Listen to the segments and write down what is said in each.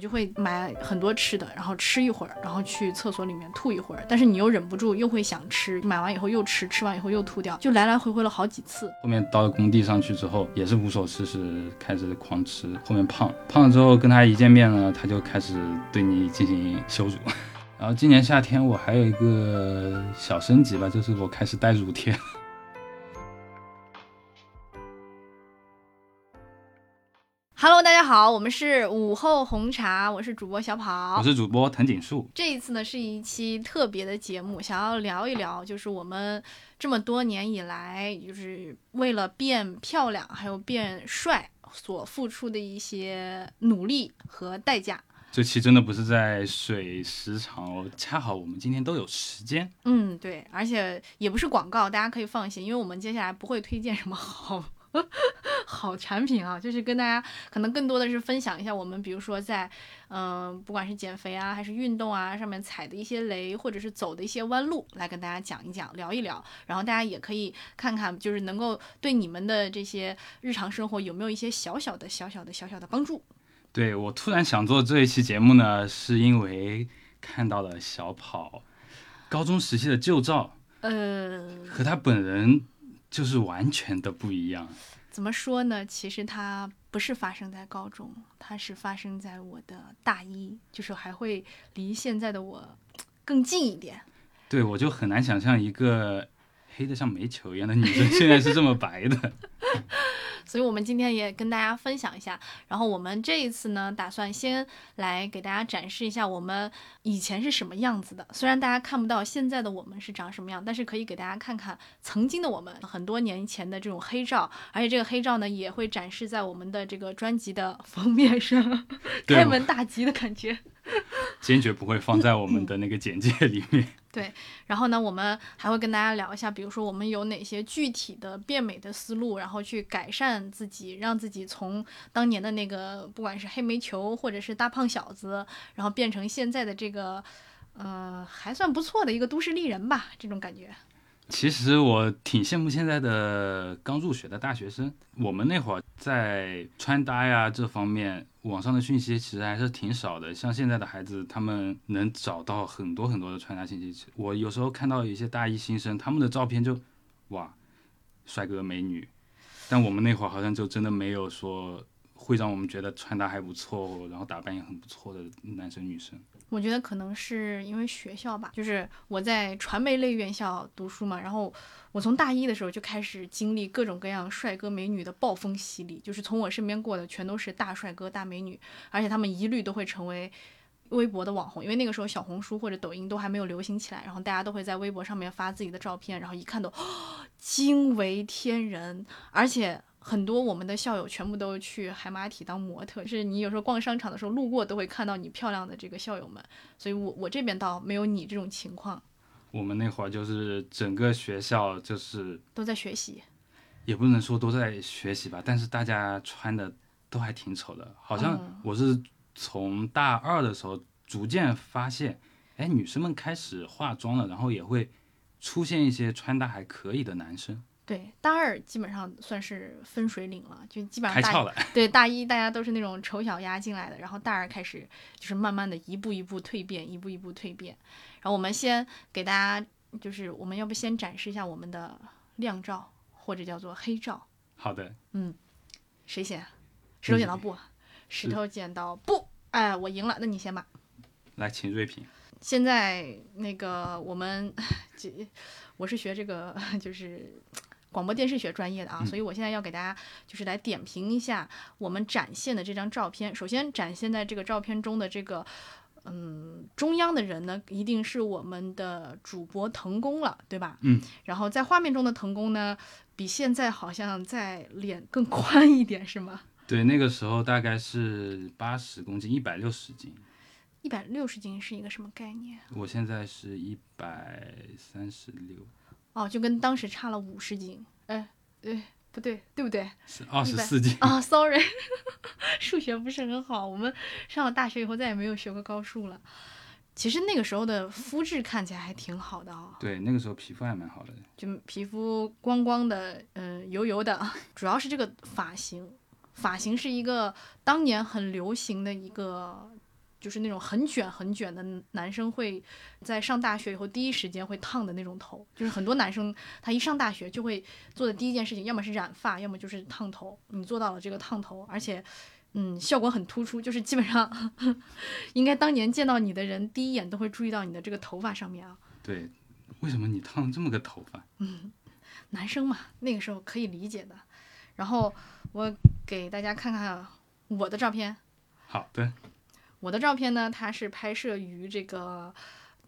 就会买很多吃的，然后吃一会儿，然后去厕所里面吐一会儿，但是你又忍不住又会想吃，买完以后又吃，吃完以后又吐掉，就来来回回了好几次。后面到了工地上去之后，也是无所事事，开始狂吃。后面胖胖了之后，跟他一见面呢，他就开始对你进行羞辱。然后今年夏天我还有一个小升级吧，就是我开始带乳贴。Hello，大家好，我们是午后红茶，我是主播小跑，我是主播藤井树。这一次呢是一期特别的节目，想要聊一聊，就是我们这么多年以来，就是为了变漂亮还有变帅所付出的一些努力和代价。这期真的不是在水时长哦，恰好我们今天都有时间。嗯，对，而且也不是广告，大家可以放心，因为我们接下来不会推荐什么好。好产品啊，就是跟大家可能更多的是分享一下我们，比如说在，嗯，不管是减肥啊，还是运动啊，上面踩的一些雷，或者是走的一些弯路，来跟大家讲一讲，聊一聊。然后大家也可以看看，就是能够对你们的这些日常生活有没有一些小小的、小小的、小小的帮助。对我突然想做这一期节目呢，是因为看到了小跑高中时期的旧照，呃，和他本人。就是完全的不一样。怎么说呢？其实它不是发生在高中，它是发生在我的大一，就是还会离现在的我更近一点。对，我就很难想象一个黑的像煤球一样的女生，现在是这么白的。所以，我们今天也跟大家分享一下。然后，我们这一次呢，打算先来给大家展示一下我们以前是什么样子的。虽然大家看不到现在的我们是长什么样，但是可以给大家看看曾经的我们，很多年前的这种黑照。而且，这个黑照呢，也会展示在我们的这个专辑的封面上，开门大吉的感觉。坚决不会放在我们的那个简介里面。对，然后呢，我们还会跟大家聊一下，比如说我们有哪些具体的变美的思路，然后去改善自己，让自己从当年的那个不管是黑煤球或者是大胖小子，然后变成现在的这个，呃，还算不错的一个都市丽人吧，这种感觉。其实我挺羡慕现在的刚入学的大学生，我们那会儿在穿搭呀这方面，网上的讯息其实还是挺少的。像现在的孩子，他们能找到很多很多的穿搭信息。我有时候看到一些大一新生，他们的照片就，哇，帅哥美女，但我们那会儿好像就真的没有说。会让我们觉得穿搭还不错，然后打扮也很不错的男生女生。我觉得可能是因为学校吧，就是我在传媒类院校读书嘛，然后我从大一的时候就开始经历各种各样帅哥美女的暴风洗礼，就是从我身边过的全都是大帅哥大美女，而且他们一律都会成为微博的网红，因为那个时候小红书或者抖音都还没有流行起来，然后大家都会在微博上面发自己的照片，然后一看都 惊为天人，而且。很多我们的校友全部都去海马体当模特，是你有时候逛商场的时候路过都会看到你漂亮的这个校友们，所以我我这边倒没有你这种情况。我们那会儿就是整个学校就是都在学习，也不能说都在学习吧，但是大家穿的都还挺丑的，好像我是从大二的时候逐渐发现，哎，女生们开始化妆了，然后也会出现一些穿搭还可以的男生。对，大二基本上算是分水岭了，就基本上大对大一大家都是那种丑小鸭进来的，然后大二开始就是慢慢的一步一步蜕变，一步一步蜕变。然后我们先给大家，就是我们要不先展示一下我们的亮照，或者叫做黑照。好的，嗯，谁先？石头剪刀布，石头剪刀布。哎，我赢了，那你先吧。来，请瑞平。现在那个我们，这我是学这个就是。广播电视学专业的啊，所以我现在要给大家就是来点评一下我们展现的这张照片。首先展现在这个照片中的这个，嗯，中央的人呢，一定是我们的主播腾工了，对吧？嗯。然后在画面中的腾工呢，比现在好像在脸更宽一点，是吗？对，那个时候大概是八十公斤，一百六十斤。一百六十斤是一个什么概念？我现在是一百三十六。哦，就跟当时差了五十斤，哎，对，不对，对不对？是二十四斤啊，sorry，数学不是很好。我们上了大学以后再也没有学过高数了。其实那个时候的肤质看起来还挺好的啊。对，那个时候皮肤还蛮好的，就皮肤光光的，嗯，油油的。主要是这个发型，发型是一个当年很流行的一个就是那种很卷很卷的男生会在上大学以后第一时间会烫的那种头，就是很多男生他一上大学就会做的第一件事情，要么是染发，要么就是烫头。你做到了这个烫头，而且。嗯，效果很突出，就是基本上，应该当年见到你的人第一眼都会注意到你的这个头发上面啊。对，为什么你烫这么个头发？嗯，男生嘛，那个时候可以理解的。然后我给大家看看我的照片。好的。我的照片呢，它是拍摄于这个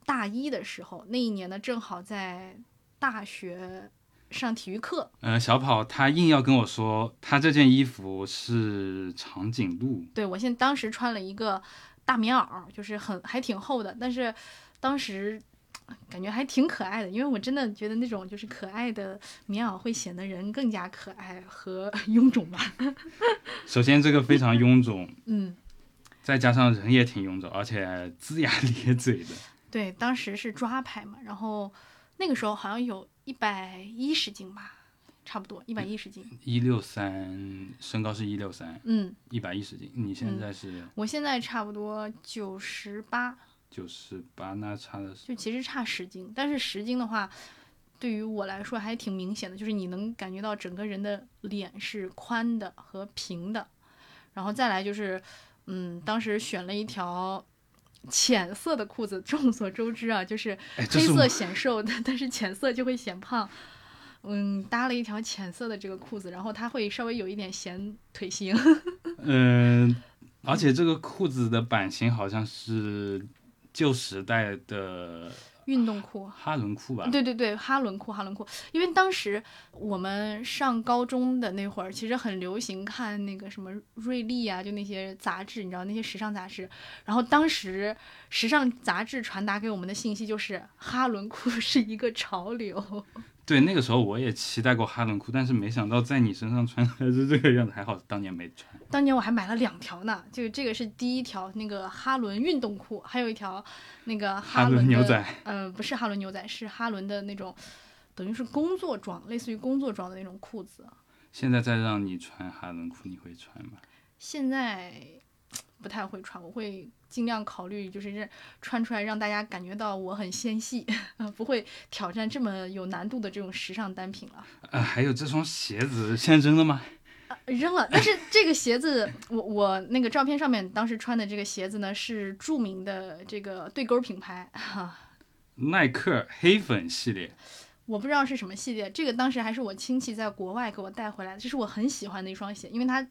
大一的时候，那一年呢正好在大学。上体育课，呃，小跑他硬要跟我说，他这件衣服是长颈鹿。对我现当时穿了一个大棉袄，就是很还挺厚的，但是当时感觉还挺可爱的，因为我真的觉得那种就是可爱的棉袄会显得人更加可爱和 臃肿吧。首先这个非常臃肿，嗯，再加上人也挺臃肿，而且龇牙咧嘴的。对，当时是抓拍嘛，然后那个时候好像有。一百一十斤吧，差不多一百一十斤。一六三，身高是一六三。嗯，一百一十斤。你现在是？我现在差不多九十八。九十八，那差的是？就其实差十斤，但是十斤的话，对于我来说还挺明显的，就是你能感觉到整个人的脸是宽的和平的。然后再来就是，嗯，当时选了一条。浅色的裤子，众所周知啊，就是黑色显瘦，但但是浅色就会显胖。嗯，搭了一条浅色的这个裤子，然后它会稍微有一点显腿型。嗯，而且这个裤子的版型好像是旧时代的。运动裤，哈伦裤吧？对对对，哈伦裤，哈伦裤。因为当时我们上高中的那会儿，其实很流行看那个什么瑞丽啊，就那些杂志，你知道那些时尚杂志。然后当时时尚杂志传达给我们的信息就是哈伦裤是一个潮流。对，那个时候我也期待过哈伦裤，但是没想到在你身上穿还是这个样子，还好当年没穿。当年我还买了两条呢，就这个是第一条那个哈伦运动裤，还有一条那个哈伦牛仔，呃，不是哈伦牛仔，是哈伦的那种，等于是工作装，类似于工作装的那种裤子。现在再让你穿哈伦裤，你会穿吗？现在不太会穿，我会。尽量考虑就是这穿出来让大家感觉到我很纤细，不会挑战这么有难度的这种时尚单品了。呃，还有这双鞋子，现在扔了吗？扔了。但是这个鞋子，我我那个照片上面当时穿的这个鞋子呢，是著名的这个对勾品牌哈，耐克黑粉系列。我不知道是什么系列，这个当时还是我亲戚在国外给我带回来的，这是我很喜欢的一双鞋，因为它。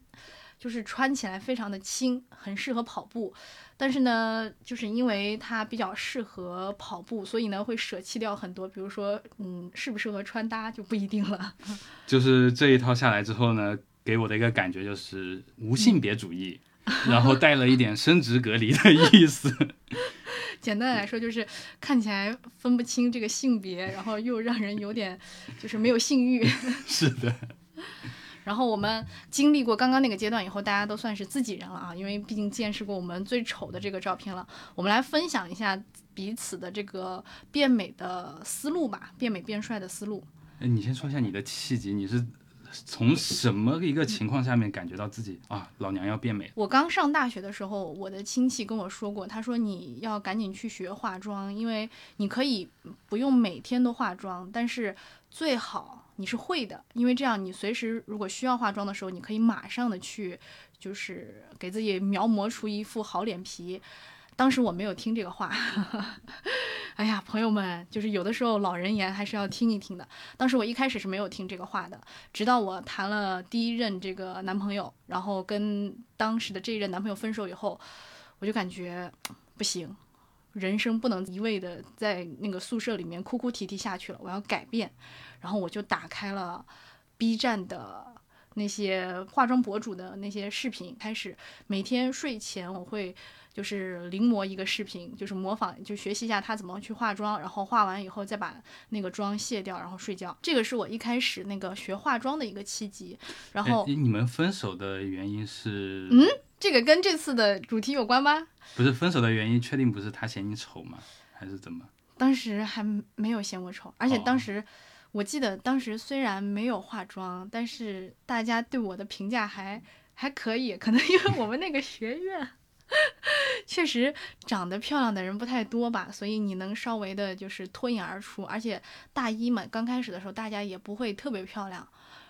就是穿起来非常的轻，很适合跑步，但是呢，就是因为它比较适合跑步，所以呢会舍弃掉很多，比如说，嗯，适不适合穿搭就不一定了。就是这一套下来之后呢，给我的一个感觉就是无性别主义，然后带了一点生殖隔离的意思。简单来说就是看起来分不清这个性别，然后又让人有点就是没有性欲。是的。然后我们经历过刚刚那个阶段以后，大家都算是自己人了啊，因为毕竟见识过我们最丑的这个照片了。我们来分享一下彼此的这个变美的思路吧，变美变帅的思路。哎，你先说一下你的契机，你是从什么一个情况下面感觉到自己啊，老娘要变美？我刚上大学的时候，我的亲戚跟我说过，他说你要赶紧去学化妆，因为你可以不用每天都化妆，但是最好。你是会的，因为这样你随时如果需要化妆的时候，你可以马上的去，就是给自己描摹出一副好脸皮。当时我没有听这个话，哎呀，朋友们，就是有的时候老人言还是要听一听的。当时我一开始是没有听这个话的，直到我谈了第一任这个男朋友，然后跟当时的这一任男朋友分手以后，我就感觉不行。人生不能一味的在那个宿舍里面哭哭啼啼下去了，我要改变。然后我就打开了 B 站的那些化妆博主的那些视频，开始每天睡前我会就是临摹一个视频，就是模仿，就学习一下他怎么去化妆，然后化完以后再把那个妆卸掉，然后睡觉。这个是我一开始那个学化妆的一个契机。然后你们分手的原因是？嗯。这个跟这次的主题有关吗？不是分手的原因，确定不是他嫌你丑吗？还是怎么？当时还没有嫌我丑，而且当时我记得当时虽然没有化妆，但是大家对我的评价还还可以，可能因为我们那个学院 确实长得漂亮的人不太多吧，所以你能稍微的就是脱颖而出。而且大一嘛，刚开始的时候大家也不会特别漂亮。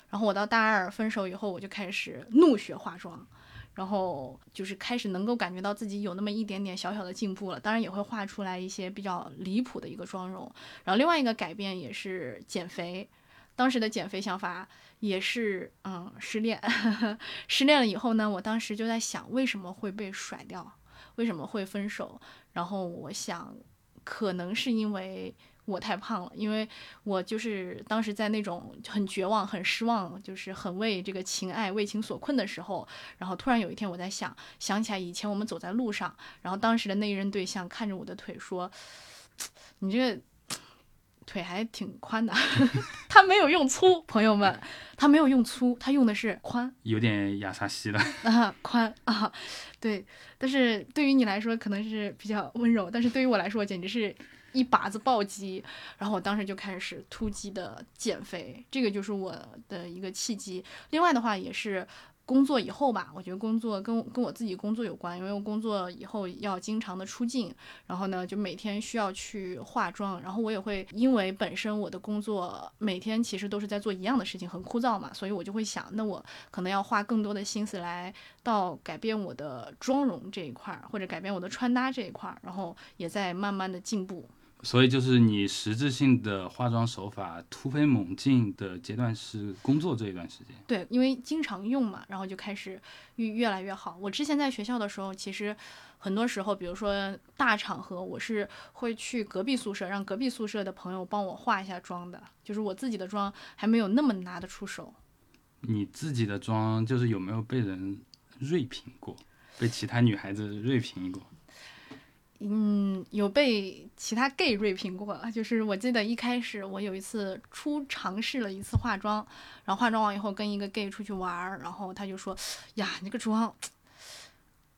然后我到大二分手以后，我就开始怒学化妆，然后就是开始能够感觉到自己有那么一点点小小的进步了。当然也会画出来一些比较离谱的一个妆容。然后另外一个改变也是减肥，当时的减肥想法也是嗯失恋，失恋了以后呢，我当时就在想为什么会被甩掉。为什么会分手？然后我想，可能是因为我太胖了，因为我就是当时在那种很绝望、很失望，就是很为这个情爱为情所困的时候，然后突然有一天我在想，想起来以前我们走在路上，然后当时的那一任对象看着我的腿说：“你这个。”腿还挺宽的，他没有用粗，朋友们，他没有用粗，他用的是宽，有点亚萨西了啊，宽啊，对，但是对于你来说可能是比较温柔，但是对于我来说简直是一把子暴击，然后我当时就开始突击的减肥，这个就是我的一个契机，另外的话也是。工作以后吧，我觉得工作跟跟我自己工作有关，因为我工作以后要经常的出镜，然后呢就每天需要去化妆，然后我也会因为本身我的工作每天其实都是在做一样的事情，很枯燥嘛，所以我就会想，那我可能要花更多的心思来到改变我的妆容这一块儿，或者改变我的穿搭这一块儿，然后也在慢慢的进步。所以就是你实质性的化妆手法突飞猛进的阶段是工作这一段时间。对，因为经常用嘛，然后就开始越越来越好。我之前在学校的时候，其实很多时候，比如说大场合，我是会去隔壁宿舍，让隔壁宿舍的朋友帮我化一下妆的。就是我自己的妆还没有那么拿得出手。你自己的妆就是有没有被人锐评过？被其他女孩子锐评过？嗯，有被其他 gay 锐评过，就是我记得一开始我有一次初尝试了一次化妆，然后化妆完以后跟一个 gay 出去玩儿，然后他就说：“呀，你这个妆，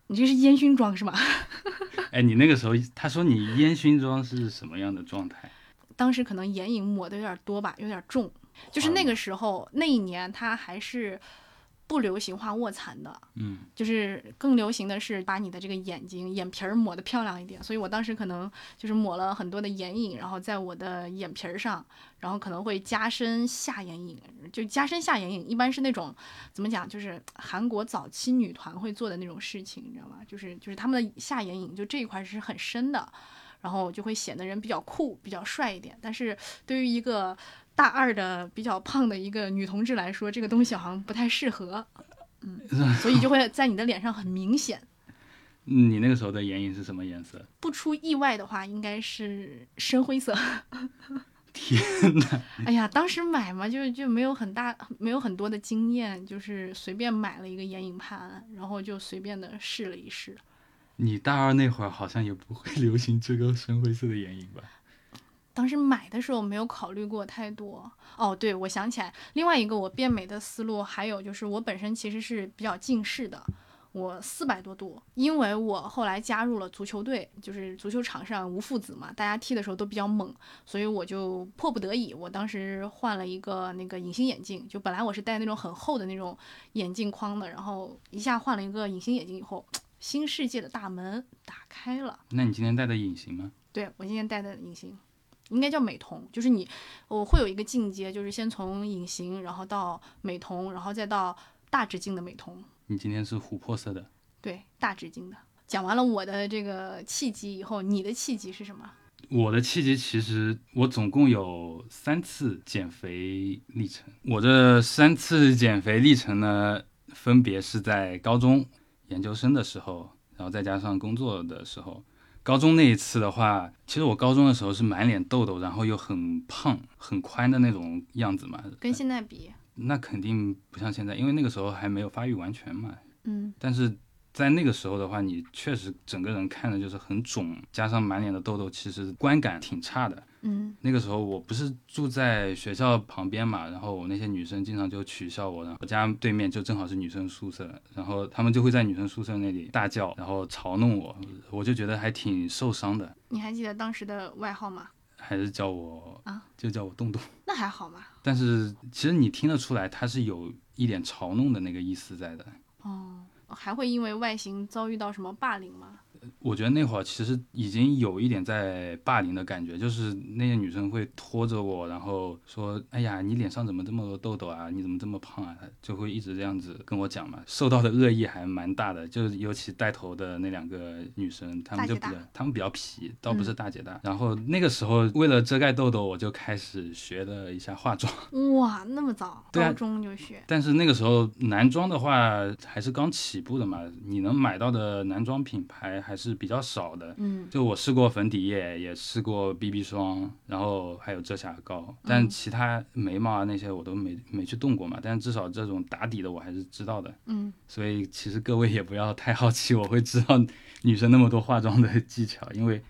你这是烟熏妆是吧？” 哎，你那个时候他说你烟熏妆是什么样的状态？当时可能眼影抹的有点多吧，有点重，就是那个时候那一年他还是。不流行画卧蚕的，嗯，就是更流行的是把你的这个眼睛眼皮儿抹得漂亮一点。所以我当时可能就是抹了很多的眼影，然后在我的眼皮儿上，然后可能会加深下眼影，就加深下眼影，一般是那种怎么讲，就是韩国早期女团会做的那种事情，你知道吗？就是就是他们的下眼影就这一块是很深的，然后就会显得人比较酷、比较帅一点。但是对于一个大二的比较胖的一个女同志来说，这个东西好像不太适合，嗯，所以就会在你的脸上很明显。你那个时候的眼影是什么颜色？不出意外的话，应该是深灰色。天哪！哎呀，当时买嘛，就就没有很大，没有很多的经验，就是随便买了一个眼影盘，然后就随便的试了一试。你大二那会儿好像也不会 流行这个深灰色的眼影吧？当时买的时候没有考虑过太多哦，对，我想起来，另外一个我变美的思路，还有就是我本身其实是比较近视的，我四百多度，因为我后来加入了足球队，就是足球场上无父子嘛，大家踢的时候都比较猛，所以我就迫不得已，我当时换了一个那个隐形眼镜，就本来我是戴那种很厚的那种眼镜框的，然后一下换了一个隐形眼镜以后，新世界的大门打开了。那你今天戴的隐形吗？对我今天戴的隐形。应该叫美瞳，就是你，我会有一个进阶，就是先从隐形，然后到美瞳，然后再到大直径的美瞳。你今天是琥珀色的，对，大直径的。讲完了我的这个契机以后，你的契机是什么？我的契机其实我总共有三次减肥历程。我这三次减肥历程呢，分别是在高中、研究生的时候，然后再加上工作的时候。高中那一次的话，其实我高中的时候是满脸痘痘，然后又很胖、很宽的那种样子嘛。跟现在比，那肯定不像现在，因为那个时候还没有发育完全嘛。嗯。但是在那个时候的话，你确实整个人看着就是很肿，加上满脸的痘痘，其实观感挺差的。嗯，那个时候我不是住在学校旁边嘛，然后我那些女生经常就取笑我，然后我家对面就正好是女生宿舍，然后他们就会在女生宿舍那里大叫，然后嘲弄我，我就觉得还挺受伤的。你还记得当时的外号吗？还是叫我啊，就叫我洞洞。那还好嘛。但是其实你听得出来，他是有一点嘲弄的那个意思在的。哦。还会因为外形遭遇到什么霸凌吗？我觉得那会儿其实已经有一点在霸凌的感觉，就是那些女生会拖着我，然后说：“哎呀，你脸上怎么这么多痘痘啊？你怎么这么胖啊？”就会一直这样子跟我讲嘛。受到的恶意还蛮大的，就是尤其带头的那两个女生，她们就比较她们比较皮，倒不是大姐大。然后那个时候为了遮盖痘痘，我就开始学了一下化妆。哇，那么早，高中就学，但是那个时候男装的话还是刚起步的嘛，你能买到的男装品牌还是比较少的。嗯，就我试过粉底液，也试过 BB 霜，然后还有遮瑕膏，嗯但其他眉毛啊那些我都没没去动过嘛。但至少这种打底的我还是知道的。嗯，所以其实各位也不要太好奇，我会知道女生那么多化妆的技巧，因为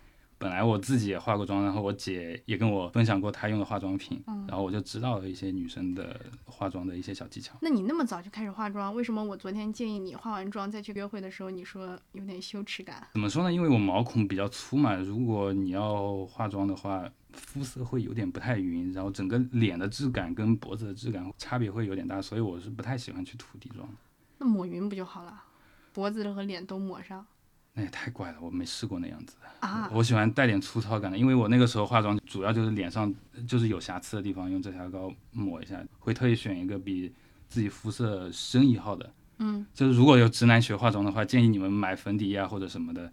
本来我自己也化过妆，然后我姐也跟我分享过她用的化妆品，嗯然后我就知道了一些女生的化妆的一些小技巧。那你那么早就开始化妆，为什么我昨天建议你化完妆再去约会的时候，你说有点羞耻感？怎么说呢？因为我毛孔比较粗嘛，如果你要化妆的话，肤色会有点不太匀，然后整个脸的质感跟脖子的质感差别会有点大，所以我是不太喜欢去涂底妆。那抹匀不就好了？脖子和脸都抹上那也太怪了，我没试过那样子。啊？我喜欢带点粗糙感的，因为我那个时候化妆主要就是脸上就是有瑕疵的地方用遮瑕膏抹一下，会特意选一个比自己肤色深一号的。嗯，就是如果有直男学化妆的话，建议你们买粉底液啊或者什么的，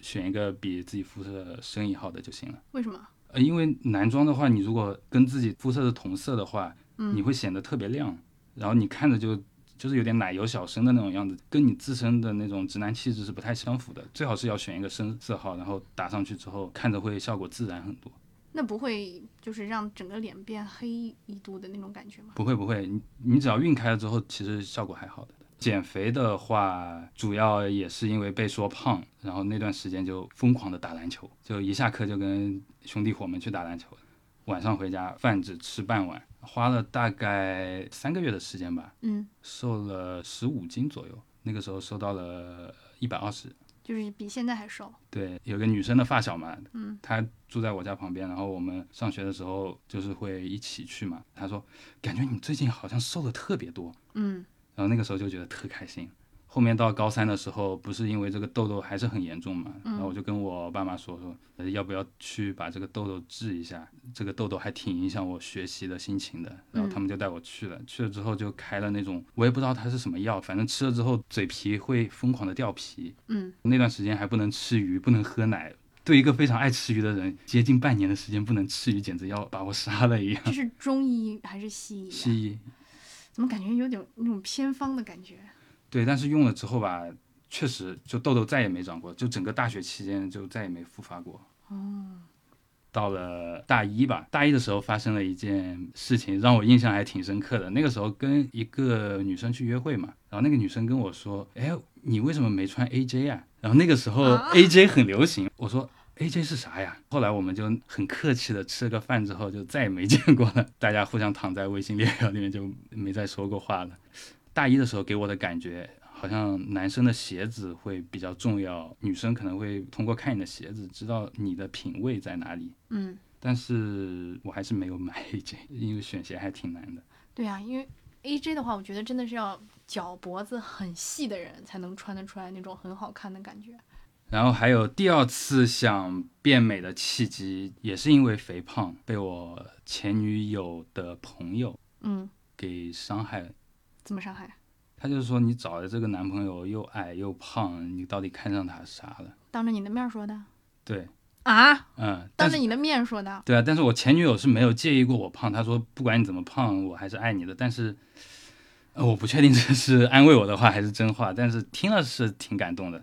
选一个比自己肤色深一号的就行了。为什么？呃，因为男装的话，你如果跟自己肤色是同色的话，嗯你会显得特别亮，然后你看着就就是有点奶油小生的那种样子，跟你自身的那种直男气质是不太相符的。最好是要选一个深色号，然后打上去之后，看着会效果自然很多。那不会就是让整个脸变黑一度的那种感觉吗？不会不会，你你只要晕开了之后，其实效果还好的。减肥的话，主要也是因为被说胖，然后那段时间就疯狂的打篮球，就一下课就跟兄弟伙们去打篮球，晚上回家饭只吃半碗，花了大概三个月的时间吧，嗯，瘦了十五斤左右，那个时候瘦到了一百二十。就是比现在还瘦。对，有个女生的发小嘛，嗯，她住在我家旁边，然后我们上学的时候就是会一起去嘛。她说，感觉你最近好像瘦的特别多，嗯然后那个时候就觉得特开心。后面到高三的时候，不是因为这个痘痘还是很严重嘛，然后我就跟我爸妈说说，呃要不要去把这个痘痘治一下？这个痘痘还挺影响我学习的心情的。然后他们就带我去了，去了之后就开了那种，我也不知道它是什么药，反正吃了之后嘴皮会疯狂的掉皮。嗯，那段时间还不能吃鱼，不能喝奶。对一个非常爱吃鱼的人，接近半年的时间不能吃鱼，简直要把我杀了一样。这是中医还是西医、啊？西医怎么感觉有点那种偏方的感觉？对，但是用了之后吧，确实就痘痘再也没长过，就整个大学期间就再也没复发过。哦，到了大一吧，大一的时候发生了一件事情，让我印象还挺深刻的。那个时候跟一个女生去约会嘛，然后那个女生跟我说：“哎，你为什么没穿 AJ 啊？”然后那个时候啊 AJ 很流行，我说。AJ 是啥呀？后来我们就很客气的吃了个饭之后，就再也没见过了。大家互相躺在微信列表里面，就没再说过话了。大一的时候给我的感觉，好像男生的鞋子会比较重要，女生可能会通过看你的鞋子知道你的品味在哪里。嗯，但是我还是没有买 AJ，因为选鞋还挺难的。对啊，因为 AJ 的话，我觉得真的是要脚脖子很细的人才能穿得出来那种很好看的感觉。然后还有第二次想变美的契机，也是因为肥胖，被我前女友的朋友嗯，给伤害了。怎么伤害？他就是说你找的这个男朋友又矮又胖，你到底看上他啥了？当着你的面说的对，啊？嗯，当着你的面说的？对啊，但是我前女友是没有介意过我胖，她说不管你怎么胖，我还是爱你的。但是，呃，我不确定这是安慰我的话还是真话，但是听了是挺感动的。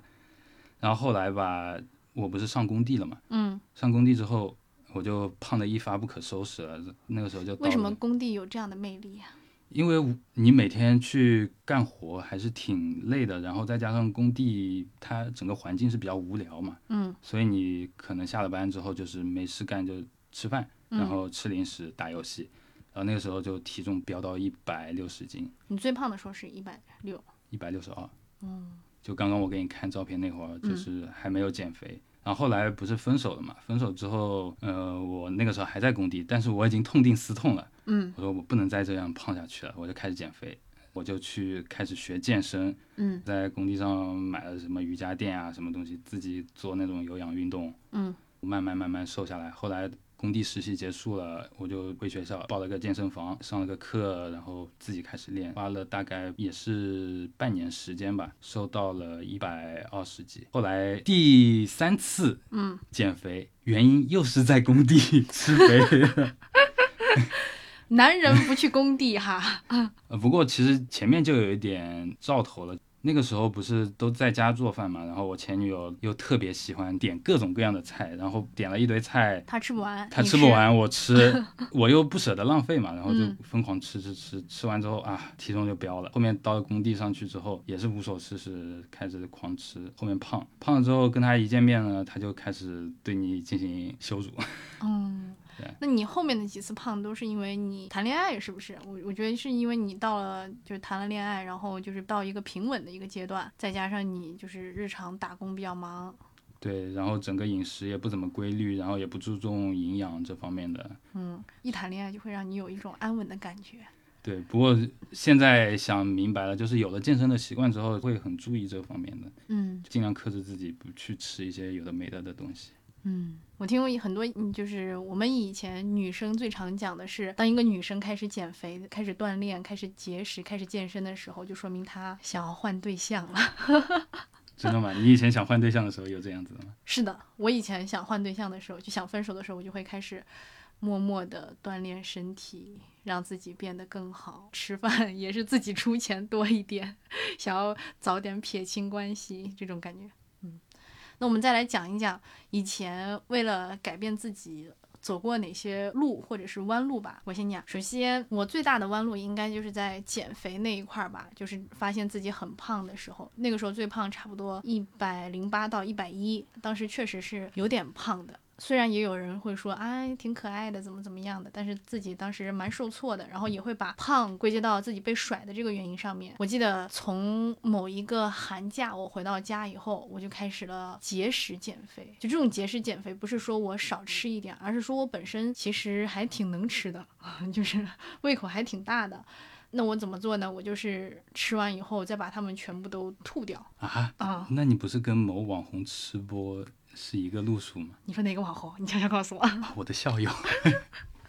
然后后来吧，我不是上工地了嘛，嗯，上工地之后我就胖的一发不可收拾了。那个时候就为什么工地有这样的魅力呀、因为你每天去干活还是挺累的，然后再加上工地它整个环境是比较无聊嘛，嗯。所以你可能下了班之后就是没事干就吃饭，嗯。然后吃零食打游戏，然后那个时候就体重飙到一百六十斤，你最胖的时候是一百六。一百六十二，嗯就刚刚我给你看照片那会儿，就是还没有减肥。然后后来不是分手了嘛？分手之后，呃，我那个时候还在工地，但是我已经痛定思痛了。嗯我说我不能再这样胖下去了，我就开始减肥。我就去开始学健身，嗯在工地上买了什么瑜伽垫啊，什么东西，自己做那种有氧运动，嗯慢慢慢慢瘦下来。后来工地实习结束了，我就回学校报了个健身房，上了个课，然后自己开始练，花了大概也是半年时间吧，瘦到了一百二十几。后来第三次嗯，减肥，原因又是在工地 吃肥。男人不去工地哈，呃，不过其实前面就有一点兆头了。那个时候不是都在家做饭嘛，然后我前女友又特别喜欢点各种各样的菜，然后点了一堆菜，她吃不完，她吃不完，我 吃，我又不舍得浪费嘛，然后就嗯疯狂吃吃吃，吃完之后啊，体重就飙了。后面到了工地上去之后，也是无所事事，开始狂吃，后面胖，胖了之后跟她一见面呢，她就开始对你进行羞辱。嗯对。那你后面的几次胖都是因为你谈恋爱是不是？我我觉得是因为你到了就是谈了恋爱，然后就是到一个平稳的一个阶段，再加上你就是日常打工比较忙，对，然后整个饮食也不怎么规律，然后也不注重营养这方面的。嗯，一谈恋爱就会让你有一种安稳的感觉。对，不过现在想明白了，就是有了健身的习惯之后，会很注意这方面的，嗯尽量克制自己，不去吃一些有的没的的东西。嗯，我听过很多，嗯就是我们以前女生最常讲的是，当一个女生开始减肥、开始锻炼、开始节食、开始健身的时候，就说明她想要换对象了。真的吗？你以前想换对象的时候有这样子的吗？是的，我以前想换对象的时候，就想分手的时候，我就会开始默默的锻炼身体，让自己变得更好。吃饭 也是自己出钱多一点，想要早点撇清关系，这种感觉。那我们再来讲一讲以前为了改变自己。走过哪些路或者是弯路吧？我先讲。首先，我最大的弯路应该就是在减肥那一块儿吧，就是发现自己很胖的时候。那个时候最胖差不多一百零八到一百一，当时确实是有点胖的。虽然也有人会说，哎，挺可爱的，怎么怎么样的，但是自己当时蛮受挫的，然后也会把胖归结到自己被甩的这个原因上面。我记得从某一个寒假，我回到家以后，我就开始了节食减肥。就这种节食减肥，不是说我少吃一点，而是说我本身其实还挺能吃的，就是胃口还挺大的。那我怎么做呢？我就是吃完以后再把它们全部都吐掉啊？啊！那你不是跟某网红吃播是一个路数吗？你说哪个网红？你悄悄告诉我。啊我的校友。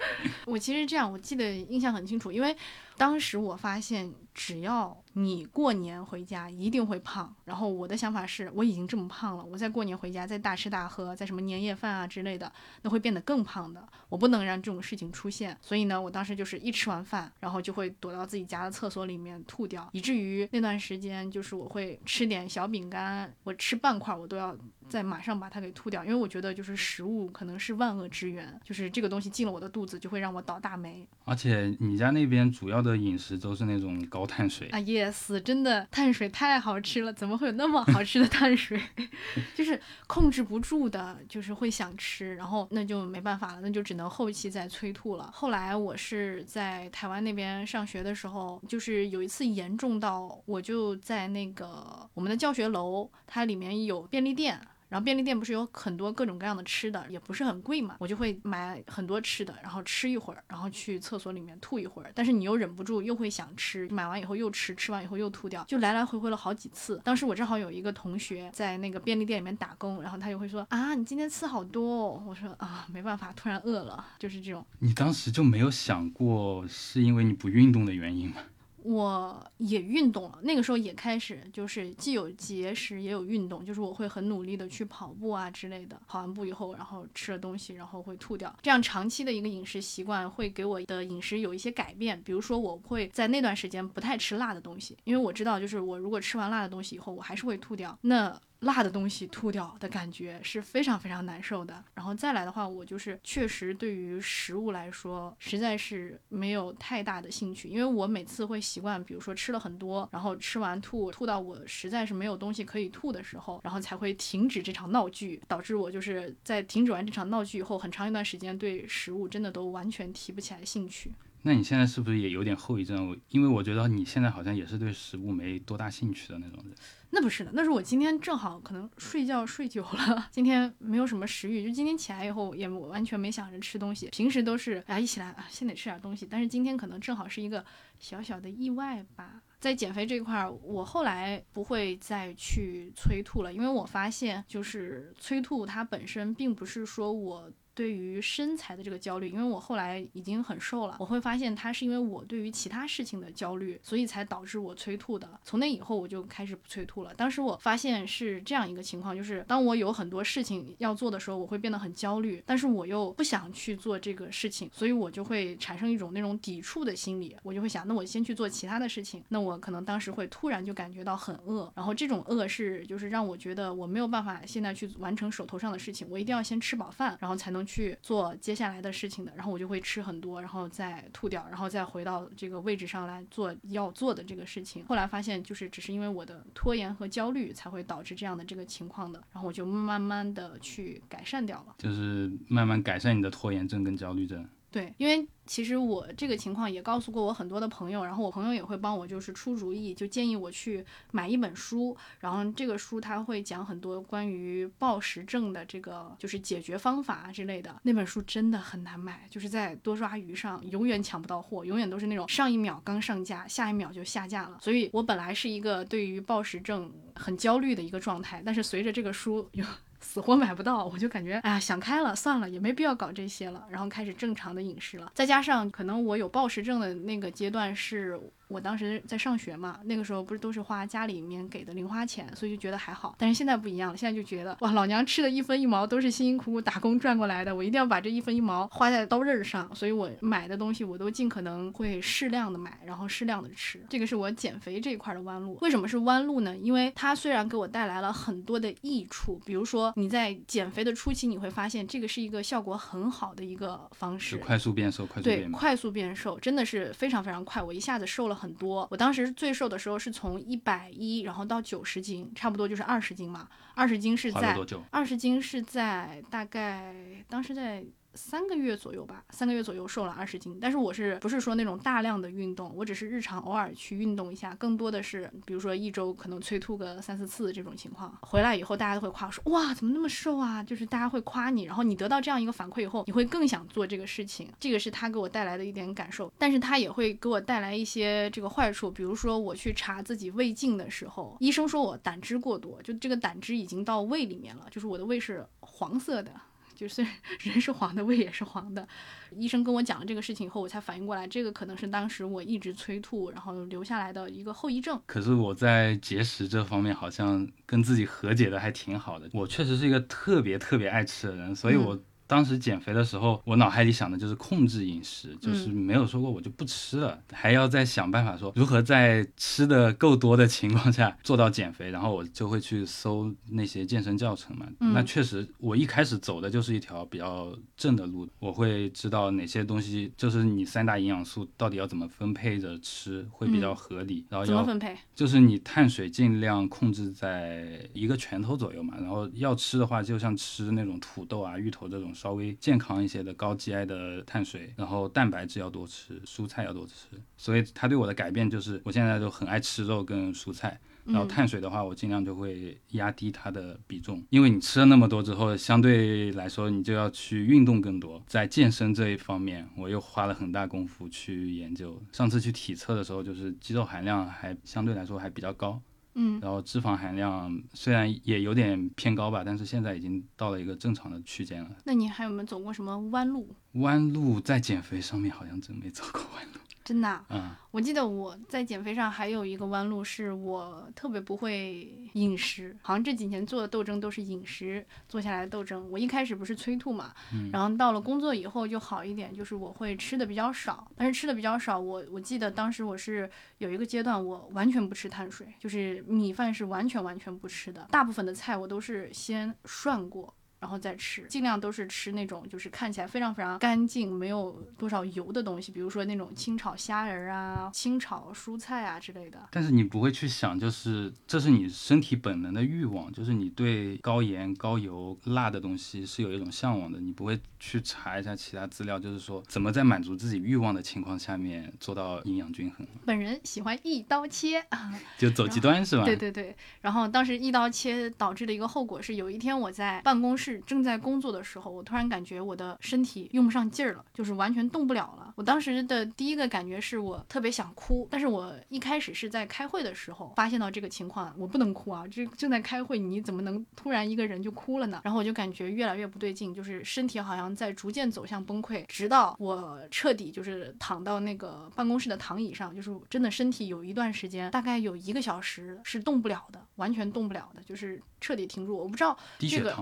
我其实这样，我记得印象很清楚，因为当时我发现，只要你过年回家一定会胖。然后我的想法是，我已经这么胖了，我再过年回家再大吃大喝，再什么年夜饭啊之类的，那会变得更胖的。我不能让这种事情出现。所以呢，我当时就是一吃完饭，然后就会躲到自己家的厕所里面吐掉，以至于那段时间就是我会吃点小饼干，我吃半块我都要再马上把它给吐掉，因为我觉得就是食物可能是万恶之源，就是这个东西进了我的肚子就会让我倒大霉。而且你家那边主要的饮食都是那种高碳水啊，yes，真的碳水太好吃了，怎么会有那么好吃的碳水？就是控制不住的，就是会想吃，然后那就没办法了，那就只能后期再催吐了。后来我是在台湾那边上学的时候，就是有一次严重到我就在那个我们的教学楼，它里面有便利店。然后便利店不是有很多各种各样的吃的，也不是很贵嘛，我就会买很多吃的，然后吃一会儿，然后去厕所里面吐一会儿，但是你又忍不住又会想吃，买完以后又吃，吃完以后又吐掉，就来来回回了好几次。当时我正好有一个同学在那个便利店里面打工，然后他就会说啊，你今天吃好多哦，我说啊，没办法，突然饿了，就是这种。你当时就没有想过是因为你不运动的原因吗？我也运动了，那个时候也开始就是既有节食也有运动，就是我会很努力的去跑步啊之类的。跑完步以后，然后吃了东西，然后会吐掉。这样长期的一个饮食习惯会给我的饮食有一些改变，比如说我会在那段时间不太吃辣的东西，因为我知道就是我如果吃完辣的东西以后，我还是会吐掉。那辣的东西吐掉的感觉是非常非常难受的。然后再来的话，我就是确实对于食物来说，实在是没有太大的兴趣，因为我每次会习惯，比如说吃了很多，然后吃完吐，吐到我实在是没有东西可以吐的时候，然后才会停止这场闹剧，导致我就是在停止完这场闹剧以后，很长一段时间对食物真的都完全提不起来兴趣。那你现在是不是也有点后遗症？因为我觉得你现在好像也是对食物没多大兴趣的那种人。那不是的，那是我今天正好可能睡觉睡久了，今天没有什么食欲，就今天起来以后也完全没想着吃东西。平时都是啊一起来啊先得吃点东西，但是今天可能正好是一个小小的意外吧，在减肥这块儿，我后来不会再去催吐了，因为我发现就是催吐它本身并不是说我。对于身材的这个焦虑，因为我后来已经很瘦了，我会发现它是因为我对于其他事情的焦虑，所以才导致我催吐的。从那以后我就开始不催吐了。当时我发现是这样一个情况，就是当我有很多事情要做的时候，我会变得很焦虑，但是我又不想去做这个事情，所以我就会产生一种那种抵触的心理。我就会想，那我先去做其他的事情。那我可能当时会突然就感觉到很饿，然后这种饿是就是让我觉得我没有办法现在去完成手头上的事情，我一定要先吃饱饭，然后才能去做接下来的事情的，然后我就会吃很多，然后再吐掉，然后再回到这个位置上来做要做的这个事情。后来发现，就是只是因为我的拖延和焦虑才会导致这样的这个情况的，然后我就慢慢的去改善掉了，就是慢慢改善你的拖延症跟焦虑症。对，因为其实我这个情况也告诉过我很多的朋友，然后我朋友也会帮我就是出主意，就建议我去买一本书，然后这个书它会讲很多关于暴食症的这个就是解决方法之类的。那本书真的很难买，就是在多抓鱼上永远抢不到货，永远都是那种上一秒刚上架，下一秒就下架了。所以我本来是一个对于暴食症很焦虑的一个状态，但是随着这个书有。死活买不到，我就感觉哎呀想开了，算了，也没必要搞这些了，然后开始正常的饮食了。再加上可能我有暴食症的那个阶段是。我当时在上学嘛，那个时候不是都是花家里面给的零花钱，所以就觉得还好。但是现在不一样了，现在就觉得哇，老娘吃的一分一毛都是辛辛苦苦打工赚过来的，我一定要把这一分一毛花在刀刃上。所以我买的东西我都尽可能会适量的买，然后适量的吃。这个是我减肥这一块的弯路。为什么是弯路呢？因为它虽然给我带来了很多的益处，比如说你在减肥的初期，你会发现这个是一个效果很好的一个方式，快速变瘦，快速变对，快速变瘦真的是非常非常快，我一下子瘦了。很多，我当时最瘦的时候是从一百一，然后到九十斤，差不多就是二十斤嘛。二十斤是在二十斤是在大概当时在。三个月左右吧，三个月左右瘦了二十斤。但是我是不是说那种大量的运动？我只是日常偶尔去运动一下，更多的是比如说一周可能催吐个三四次这种情况。回来以后大家都会夸我说哇怎么那么瘦啊？就是大家会夸你，然后你得到这样一个反馈以后，你会更想做这个事情。这个是他给我带来的一点感受，但是他也会给我带来一些这个坏处。比如说我去查自己胃镜的时候，医生说我胆汁过多，就这个胆汁已经到胃里面了，就是我的胃是黄色的。就是 人是黄的，胃也是黄的。医生跟我讲了这个事情以后，我才反应过来，这个可能是当时我一直催吐，然后留下来的一个后遗症。可是我在节食这方面好像跟自己和解的还挺好的。我确实是一个特别特别爱吃的人，所以我。当时减肥的时候，我脑海里想的就是控制饮食，就是没有说过我就不吃了，还要再想办法说如何在吃的够多的情况下做到减肥。然后我就会去搜那些健身教程嘛。那确实，我一开始走的就是一条比较正的路，我会知道哪些东西就是你三大营养素到底要怎么分配着吃会比较合理。然后怎么分配？就是你碳水尽量控制在一个拳头左右嘛。然后要吃的话，就像吃那种土豆啊、芋头这种。稍微健康一些的高 GI 的碳水，然后蛋白质要多吃，蔬菜要多吃。所以它对我的改变就是，我现在就很爱吃肉跟蔬菜。然后碳水的话，我尽量就会压低它的比重，因为你吃了那么多之后，相对来说你就要去运动更多。在健身这一方面，我又花了很大功夫去研究。上次去体测的时候，就是肌肉含量还相对来说还比较高。嗯，然后脂肪含量虽然也有点偏高吧，但是现在已经到了一个正常的区间了。那你还有没有走过什么弯路？弯路在减肥上面好像真没走过弯路。真的，嗯，我记得我在减肥上还有一个弯路，是我特别不会饮食，好像这几年做的斗争都是饮食做下来的斗争。我一开始不是催吐嘛，然后到了工作以后就好一点，就是我会吃的比较少，但是吃的比较少，我我记得当时我是有一个阶段，我完全不吃碳水，就是米饭是完全完全不吃的，大部分的菜我都是先涮过。然后再吃，尽量都是吃那种就是看起来非常非常干净、没有多少油的东西，比如说那种清炒虾仁啊、清炒蔬菜啊之类的。但是你不会去想，就是这是你身体本能的欲望，就是你对高盐、高油、辣的东西是有一种向往的，你不会去查一下其他资料，就是说怎么在满足自己欲望的情况下面做到营养均衡。本人喜欢一刀切，就走极端是吧？对对对。然后当时一刀切导致的一个后果是，有一天我在办公室。是正在工作的时候，我突然感觉我的身体用不上劲儿了，就是完全动不了了。我当时的第一个感觉是我特别想哭，但是我一开始是在开会的时候发现到这个情况，我不能哭啊，这正在开会，你怎么能突然一个人就哭了呢？然后我就感觉越来越不对劲，就是身体好像在逐渐走向崩溃，直到我彻底就是躺到那个办公室的躺椅上，就是真的身体有一段时间，大概有一个小时是动不了的，完全动不了的，就是彻底停住。我不知道低这个？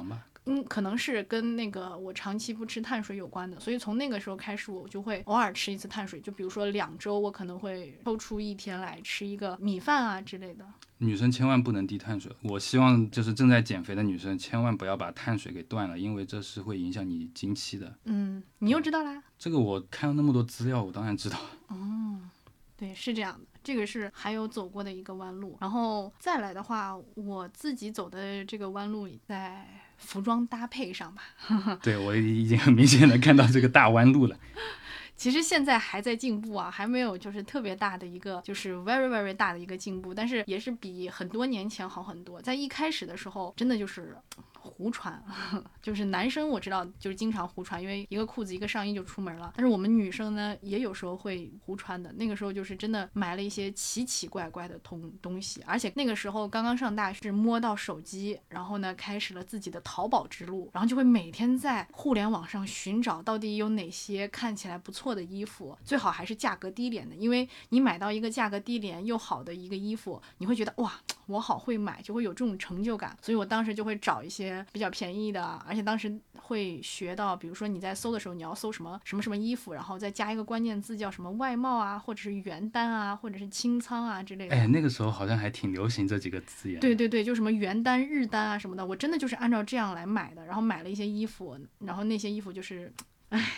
嗯，可能是跟那个我长期不吃碳水有关的，所以从那个时候开始，我就会偶尔吃一次碳水，就比如说两周，我可能会抽出一天来吃一个米饭啊之类的。女生千万不能低碳水。我希望就是正在减肥的女生千万不要把碳水给断了，因为这是会影响你经期的。嗯，你又知道啦？这个我看了那么多资料，我当然知道。哦对，是这样的，这个是还有走过的一个弯路，然后再来的话，我自己走的这个弯路在服装搭配上吧。对我已经很明显的看到这个大弯路了。其实现在还在进步啊，还没有就是特别大的一个，就是 very very 大的一个进步，但是也是比很多年前好很多。在一开始的时候，真的就是胡穿，就是男生我知道就是经常胡穿，因为一个裤子一个上衣就出门了。但是我们女生呢，也有时候会胡穿的。那个时候就是真的买了一些奇奇怪怪的东东西，而且那个时候刚刚上大学，摸到手机，然后呢开始了自己的淘宝之路，然后就会每天在互联网上寻找到底有哪些看起来不错的衣服，最好还是价格低廉的，因为你买到一个价格低廉又好的一个衣服，你会觉得哇，我好会买，就会有这种成就感。所以我当时就会找一些比较便宜的，而且当时会学到，比如说你在搜的时候，你要搜什么什么什么衣服，然后再加一个关键字叫什么外贸啊，或者是原单啊，或者是清仓啊之类的。哎，那个时候好像还挺流行这几个字眼。对对对，就什么原单、日单啊什么的，我真的就是按照这样来买的，然后买了一些衣服，然后那些衣服就是，唉，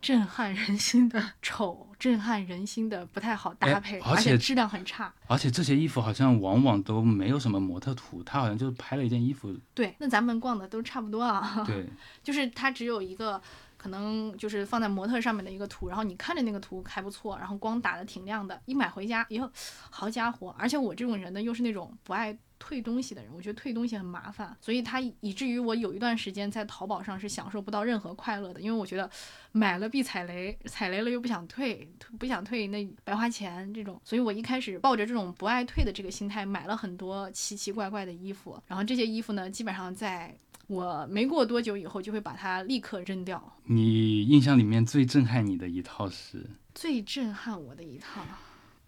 震撼人心的丑，震撼人心的不太好搭哎配，而且且质量很差。而且这些衣服好像往往都没有什么模特图，他好像就是拍了一件衣服。对，那咱们逛的都差不多啊，对，就是它只有一个。可能就是放在模特上面的一个图，然后你看着那个图还不错，然后光打的挺亮的，一买回家以后，好家伙！而且我这种人呢，又是那种不爱退东西的人，我觉得退东西很麻烦，所以他以至于我有一段时间在淘宝上是享受不到任何快乐的，因为我觉得买了必踩雷，踩雷了又不想退，不想退那白花钱这种，所以我一开始抱着这种不爱退的这个心态，买了很多奇奇怪怪的衣服，然后这些衣服呢，基本上在我没过多久以后就会把它立刻扔掉。你印象里面最震撼你的一套是？最震撼我的一套，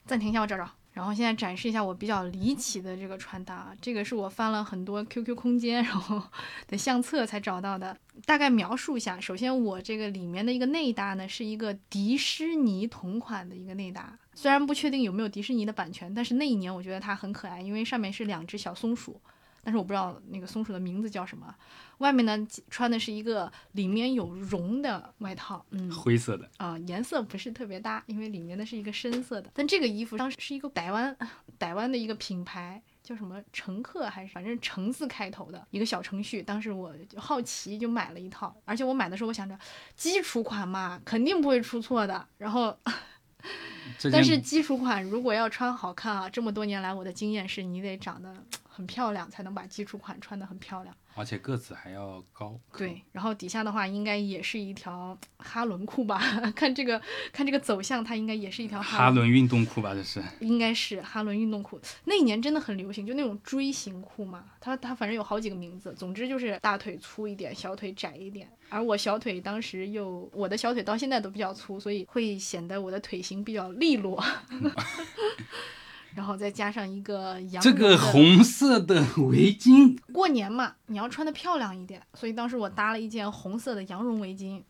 暂停一下，我找找。然后现在展示一下我比较离奇的这个穿搭，这个是我翻了很多 QQ 空间然后 的相册才找到的。大概描述一下，首先我这个里面的一个内搭呢，是一个迪士尼同款的一个内搭，虽然不确定有没有迪士尼的版权，但是那一年我觉得它很可爱，因为上面是两只小松鼠。但是我不知道那个松鼠的名字叫什么。外面呢穿的是一个里面有绒的外套，嗯，灰色的，啊、颜色不是特别搭，因为里面的是一个深色的。但这个衣服当时是一个台湾 台湾的一个品牌，叫什么乘客还是反正橙字开头的一个小程序。当时我就好奇就买了一套，而且我买的时候我想着基础款嘛，肯定不会出错的。然后 但是基础款如果要穿好看啊，这么多年来我的经验是你得长得很漂亮，才能把基础款穿得很漂亮。而且个子还要高。对，然后底下的话应该也是一条哈伦裤吧？看这个看这个走向，它应该也是一条哈伦运动裤吧，这是。应该是哈伦运动裤。那一年真的很流行，就那种锥形裤嘛，它它反正有好几个名字，总之就是大腿粗一点，小腿窄一点。而我小腿当时又，我的小腿到现在都比较粗，所以会显得我的腿型比较利落。然后再加上一个羊这个红色的围巾，过年嘛，你要穿的漂亮一点，所以当时我搭了一件红色的羊绒围巾，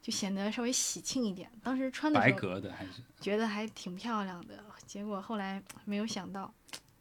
就显得稍微喜庆一点。当时穿的白时候格的还是？觉得还挺漂亮的，结果后来没有想到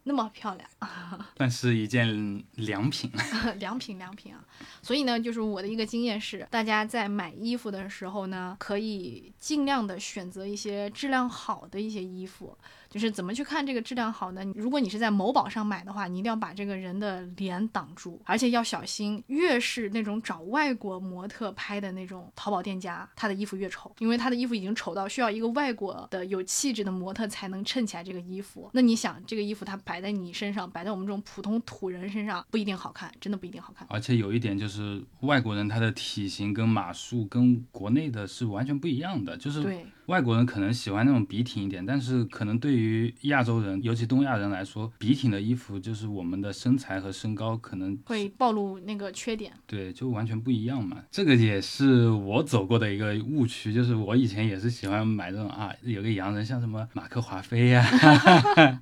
那么漂亮，算是一件良品。良品良品啊。所以呢，就是我的一个经验是，大家在买衣服的时候呢，可以尽量的选择一些质量好的一些衣服。就是怎么去看这个质量好呢？如果你是在某宝上买的话，你一定要把这个人的脸挡住，而且要小心，越是那种找外国模特拍的那种淘宝店家，他的衣服越丑，因为他的衣服已经丑到需要一个外国的有气质的模特才能衬起来这个衣服。那你想，这个衣服它摆在你身上，摆在我们这种普通土人身上，不一定好看，真的不一定好看。而且有一点就是，外国人他的体型跟码数跟国内的是完全不一样的，就是对，外国人可能喜欢那种笔挺一点，但是可能对于亚洲人，尤其东亚人来说，笔挺的衣服就是我们的身材和身高可能会暴露那个缺点。对就完全不一样嘛。这个也是我走过的一个误区，就是我以前也是喜欢买这种啊，有个洋人像什么马克华菲呀、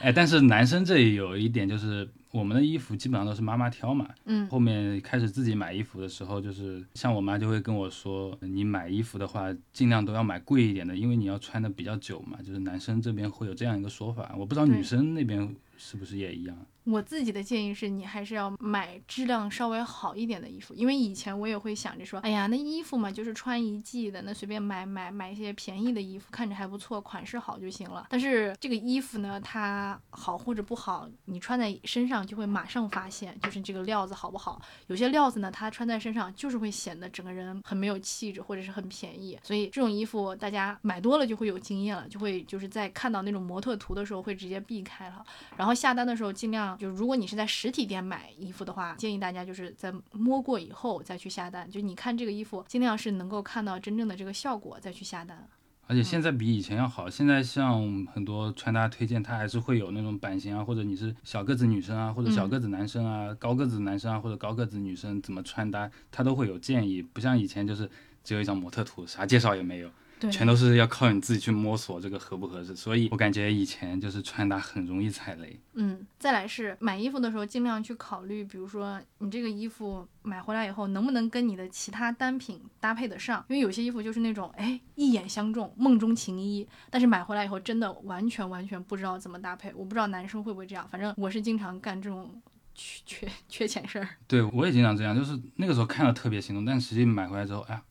哎，但是男生这里有一点就是。我们的衣服基本上都是妈妈挑嘛，嗯，后面开始自己买衣服的时候，就是像我妈就会跟我说，你买衣服的话，尽量都要买贵一点的，因为你要穿的比较久嘛。就是男生这边会有这样一个说法，我不知道女生那边是不是也一样。我自己的建议是你还是要买质量稍微好一点的衣服，因为以前我也会想着说，哎呀，那衣服嘛就是穿一季的，那随便买买买一些便宜的衣服，看着还不错，款式好就行了。但是这个衣服呢，它好或者不好，你穿在身上就会马上发现，就是这个料子好不好。有些料子呢，它穿在身上就是会显得整个人很没有气质，或者是很便宜。所以这种衣服大家买多了就会有经验了，就会就是在看到那种模特图的时候会直接避开了。然后下单的时候尽量就如果你是在实体店买衣服的话，建议大家就是在摸过以后再去下单。就你看这个衣服，尽量是能够看到真正的这个效果再去下单。而且现在比以前要好，现在像很多穿搭推荐，它还是会有那种版型啊，或者你是小个子女生啊，或者小个子男生啊，高个子男生啊，或者高个子女生怎么穿搭，它都会有建议，不像以前就是只有一张模特图，啥介绍也没有。对，全都是要靠你自己去摸索这个合不合适，所以我感觉以前就是穿搭很容易踩雷。嗯，再来是买衣服的时候，尽量去考虑，比如说你这个衣服买回来以后，能不能跟你的其他单品搭配得上？因为有些衣服就是那种，哎，一眼相中，梦中情衣，但是买回来以后真的完全完全不知道怎么搭配。我不知道男生会不会这样，反正我是经常干这种缺缺缺钱事儿。对我也经常这样，就是那个时候看了特别心动，但实际买回来之后，哎呀，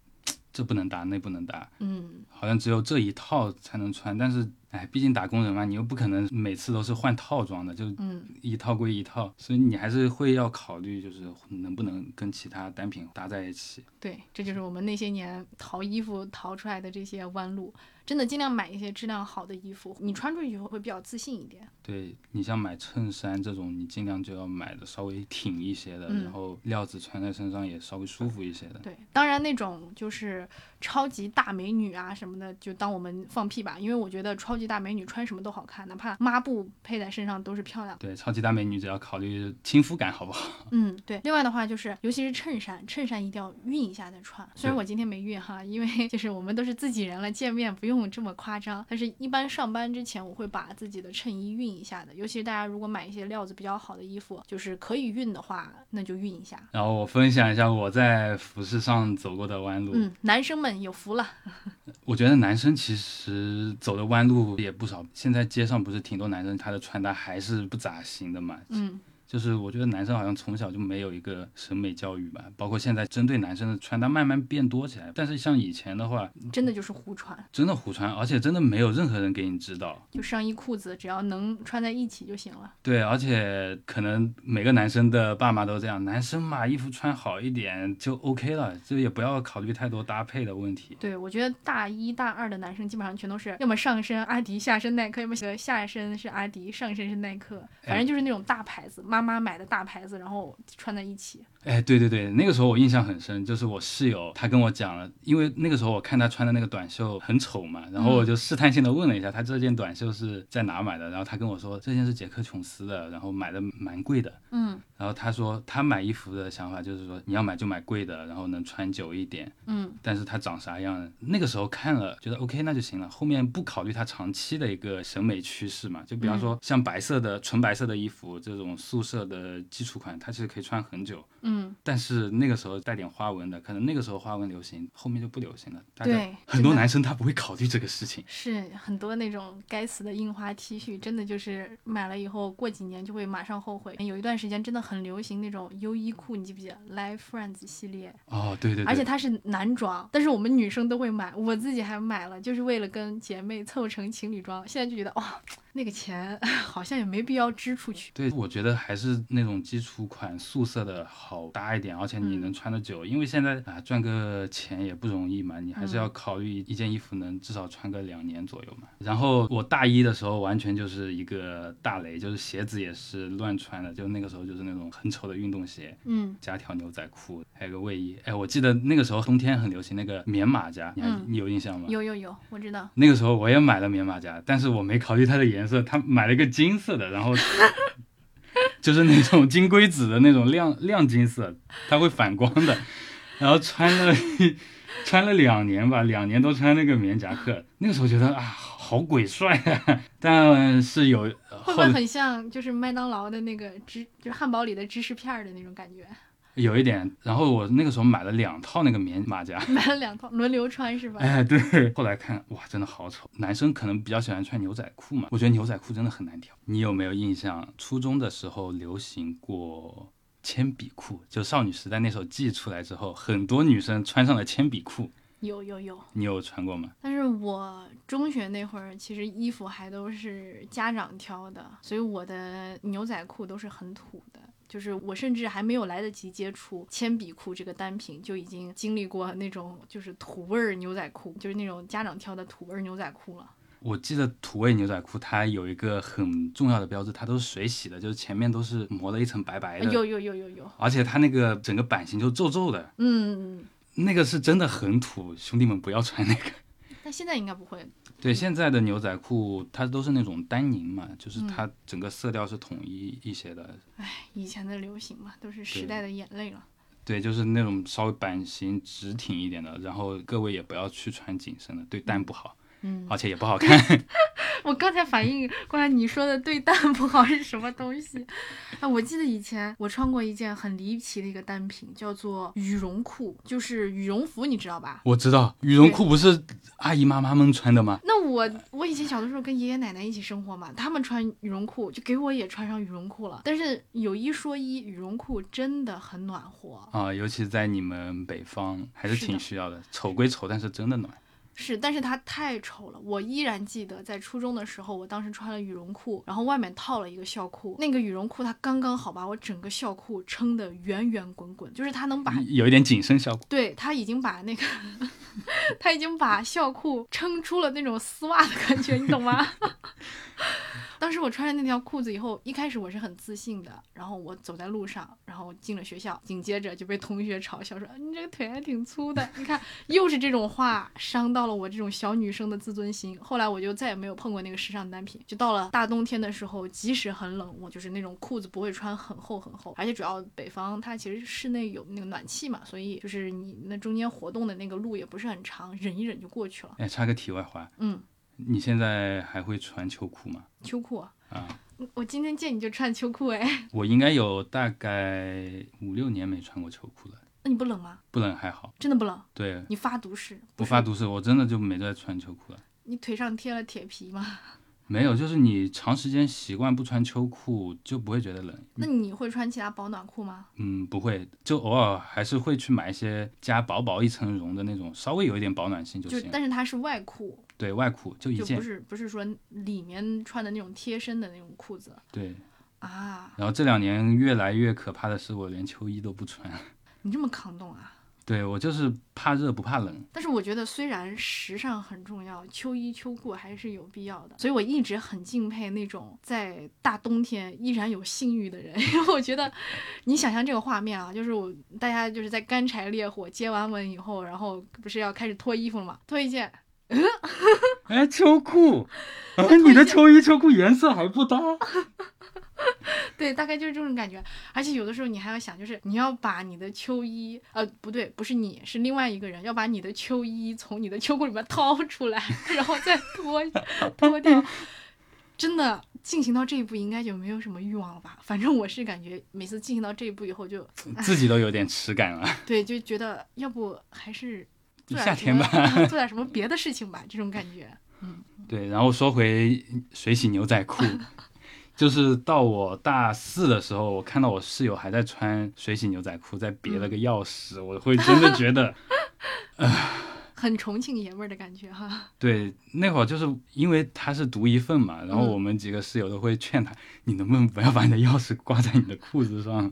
这不能搭，那不能搭，嗯，好像只有这一套才能穿。但是，哎，毕竟打工人嘛，你又不可能每次都是换套装的，就嗯，一套归一套，所以你还是会要考虑，就是能不能跟其他单品搭在一起。对，这就是我们那些年淘衣服淘出来的这些弯路。真的尽量买一些质量好的衣服，你穿出去以后会比较自信一点。对你像买衬衫这种，你尽量就要买的稍微挺一些的，嗯然后料子穿在身上也稍微舒服一些的。对，当然那种就是超级大美女啊什么的，就当我们放屁吧，因为我觉得超级大美女穿什么都好看，哪怕抹布配在身上都是漂亮。对，超级大美女只要考虑亲肤感好不好？嗯，对。另外的话就是，尤其是衬衫，衬衫一定要熨一下再穿。虽然我今天没熨哈，因为就是我们都是自己人了，见面不用这么夸张。但是一般上班之前，我会把自己的衬衣熨一下的。尤其是大家如果买一些料子比较好的衣服，就是可以熨的话，那就熨一下。然后我分享一下我在服饰上走过的弯路。嗯，男生们有福了。我觉得男生其实走的弯路也不少。现在街上不是挺多男生，他的穿搭还是不咋行的嘛。嗯。就是我觉得男生好像从小就没有一个审美教育吧，包括现在针对男生的穿搭慢慢变多起来。但是像以前的话，真的就是胡穿，真的胡穿，而且真的没有任何人给你指导。就上衣裤子只要能穿在一起就行了。对，而且可能每个男生的爸妈都这样，男生嘛，衣服穿好一点就 OK 了，就也不要考虑太多搭配的问题。对，我觉得大一大二的男生基本上全都是要么上身阿迪，下身耐克，要么下身是阿迪，上身是耐克，反正就是那种大牌子，妈妈买的大牌子，然后穿在一起。哎，对对对，那个时候我印象很深，就是我室友他跟我讲了，因为那个时候我看他穿的那个短袖很丑嘛，然后我就试探性的问了一下他这件短袖是在哪买的，然后他跟我说这件是杰克琼斯的，然后买的蛮贵的。嗯。然后他说他买衣服的想法就是说你要买就买贵的，然后能穿久一点，嗯，但是他长啥样，那个时候看了觉得 OK 那就行了，后面不考虑他长期的一个审美趋势嘛，就比方说像白色的纯白色的衣服这种素色的基础款，它其实可以穿很久。嗯，但是那个时候带点花纹的，可能那个时候花纹流行，后面就不流行了。对很多男生他不会考虑这个事情。是很多那种该死的印花 T 恤，真的就是买了以后过几年就会马上后悔。有一段时间真的很流行那种优衣库，你记不记得 Life Friends 系列？哦，对对对，而且它是男装，但是我们女生都会买，我自己还买了，就是为了跟姐妹凑成情侣装。现在就觉得哇、那个钱 好像也没必要支出去。对，我觉得还是那种基础款素色的好搭一点，而且你能穿得久。因为现在啊，赚个钱也不容易嘛，你还是要考虑一件衣服能至少穿个两年左右嘛。然后我大一的时候完全就是一个大雷，就是鞋子也是乱穿的，就那个时候就是那种很丑的运动鞋，嗯，加条牛仔裤，还有个卫衣。哎，我记得那个时候冬天很流行那个棉马甲，你还、嗯你有印象吗？有有有，我知道。那个时候我也买了棉马甲，但是我没考虑它的颜色，他买了一个金色的，然后就是那种金龟子的那种亮亮金色，它会反光的，然后穿了 穿了两年吧，两年都穿那个棉夹克，那个时候觉得啊，好鬼帅啊！但是有会不会很像就是麦当劳的那个芝，就是汉堡里的芝士片儿的那种感觉？有一点，然后我那个时候买了两套那个棉马甲，买了两套轮流穿是吧？哎，对，后来看哇，真的好丑。男生可能比较喜欢穿牛仔裤嘛，我觉得牛仔裤真的很难挑。你有没有印象？初中的时候流行过铅笔裤，就少女时代那首《记》出来之后，很多女生穿上了铅笔裤。有有有，你有穿过吗？但是我中学那会儿其实衣服还都是家长挑的，所以我的牛仔裤都是很土的。就是我甚至还没有来得及接触铅笔裤这个单品，就已经经历过那种就是土味儿牛仔裤，就是那种家长挑的土味儿牛仔裤了。我记得土味牛仔裤它有一个很重要的标志，它都是水洗的，就是前面都是磨了一层白白的，有有有有有，而且它那个整个版型就皱皱的，嗯，那个是真的很土，兄弟们不要穿那个。但现在应该不会。对，现在的牛仔裤它都是那种丹宁嘛，就是嗯它整个色调是统一一些的。唉，以前的流行嘛，都是时代的眼泪了。对，就是那种稍微版型直挺一点的，然后各位也不要去穿紧身的，对蛋不好，嗯，而且也不好看。我刚才反应过来，你说的对蛋不好是什么东西？啊，我记得以前我穿过一件很离奇的一个单品，叫做羽绒裤，就是羽绒服，你知道吧？我知道羽绒裤不是阿姨妈妈们穿的吗？那我我以前小的时候跟爷爷奶奶一起生活嘛，他们穿羽绒裤，就给我也穿上羽绒裤了。但是有一说一，羽绒裤真的很暖和。啊，尤其在你们北方还是挺需要的。丑归丑，但是真的暖。是，但是它太丑了。我依然记得在初中的时候，我当时穿了羽绒裤，然后外面套了一个校裤。那个羽绒裤它刚刚好把我整个校裤撑得圆圆滚滚，就是它能把有一点紧身效果。对它已经把那个，它已经把校裤撑出了那种丝袜的感觉，你懂吗？当时我穿着那条裤子以后，一开始我是很自信的，然后我走在路上，然后进了学校，紧接着就被同学嘲笑说你这个腿还挺粗的。你看，又是这种话伤到了我这种小女生的自尊心。后来我就再也没有碰过那个时尚单品。就到了大冬天的时候，即使很冷，我就是那种裤子不会穿很厚很厚，而且主要北方它其实室内有那个暖气嘛，所以就是你那中间活动的那个路也不是很长，忍一忍就过去了。哎，插个题外话，嗯，你现在还会穿秋裤吗？秋裤啊，啊，我今天见你就穿秋裤哎，我应该有大概五六年没穿过秋裤了，那你不冷吗？不冷还好。真的不冷？对，你发毒誓？是不发毒誓，我真的就没再穿秋裤了。你腿上贴了铁皮吗？没有，就是你长时间习惯不穿秋裤，就不会觉得冷。那你会穿其他保暖裤吗？嗯，不会，就偶尔还是会去买一些加薄薄一层绒的那种，稍微有一点保暖性就就行。但是它是外裤，对外裤就一件就不，是不是说里面穿的那种贴身的那种裤子对。啊。然后这两年越来越可怕的是，我连秋衣都不穿。你这么抗冻啊？对我就是怕热不怕冷。但是我觉得，虽然时尚很重要，秋衣秋裤还是有必要的。所以我一直很敬佩那种在大冬天依然有性欲的人，因为我觉得，你想象这个画面啊，就是我大家就是在干柴烈火接完吻以后，然后不是要开始脱衣服了嘛？脱一件，哎，秋裤，哎，你的秋衣秋裤颜色还不搭。对，大概就是这种感觉。而且有的时候你还要想，就是你要把你的秋衣，呃，不对，不是你，是另外一个人，要把你的秋衣从你的秋裤里面掏出来，然后再脱脱掉。真的进行到这一步，应该就没有什么欲望了吧？反正我是感觉每次进行到这一步以后就，自己都有点耻感了。对，就觉得要不还是夏天吧 做点 什么别的事情吧，这种感觉。嗯对，然后说回水洗牛仔裤，就是到我大四的时候，我看到我室友还在穿水洗牛仔裤，在别了个钥匙，我会真的觉得，很重庆爷们儿的感觉哈。对，那会儿就是因为他是独一份嘛，然后嗯我们几个室友都会劝他，你能不能不要把你的钥匙挂在你的裤子上？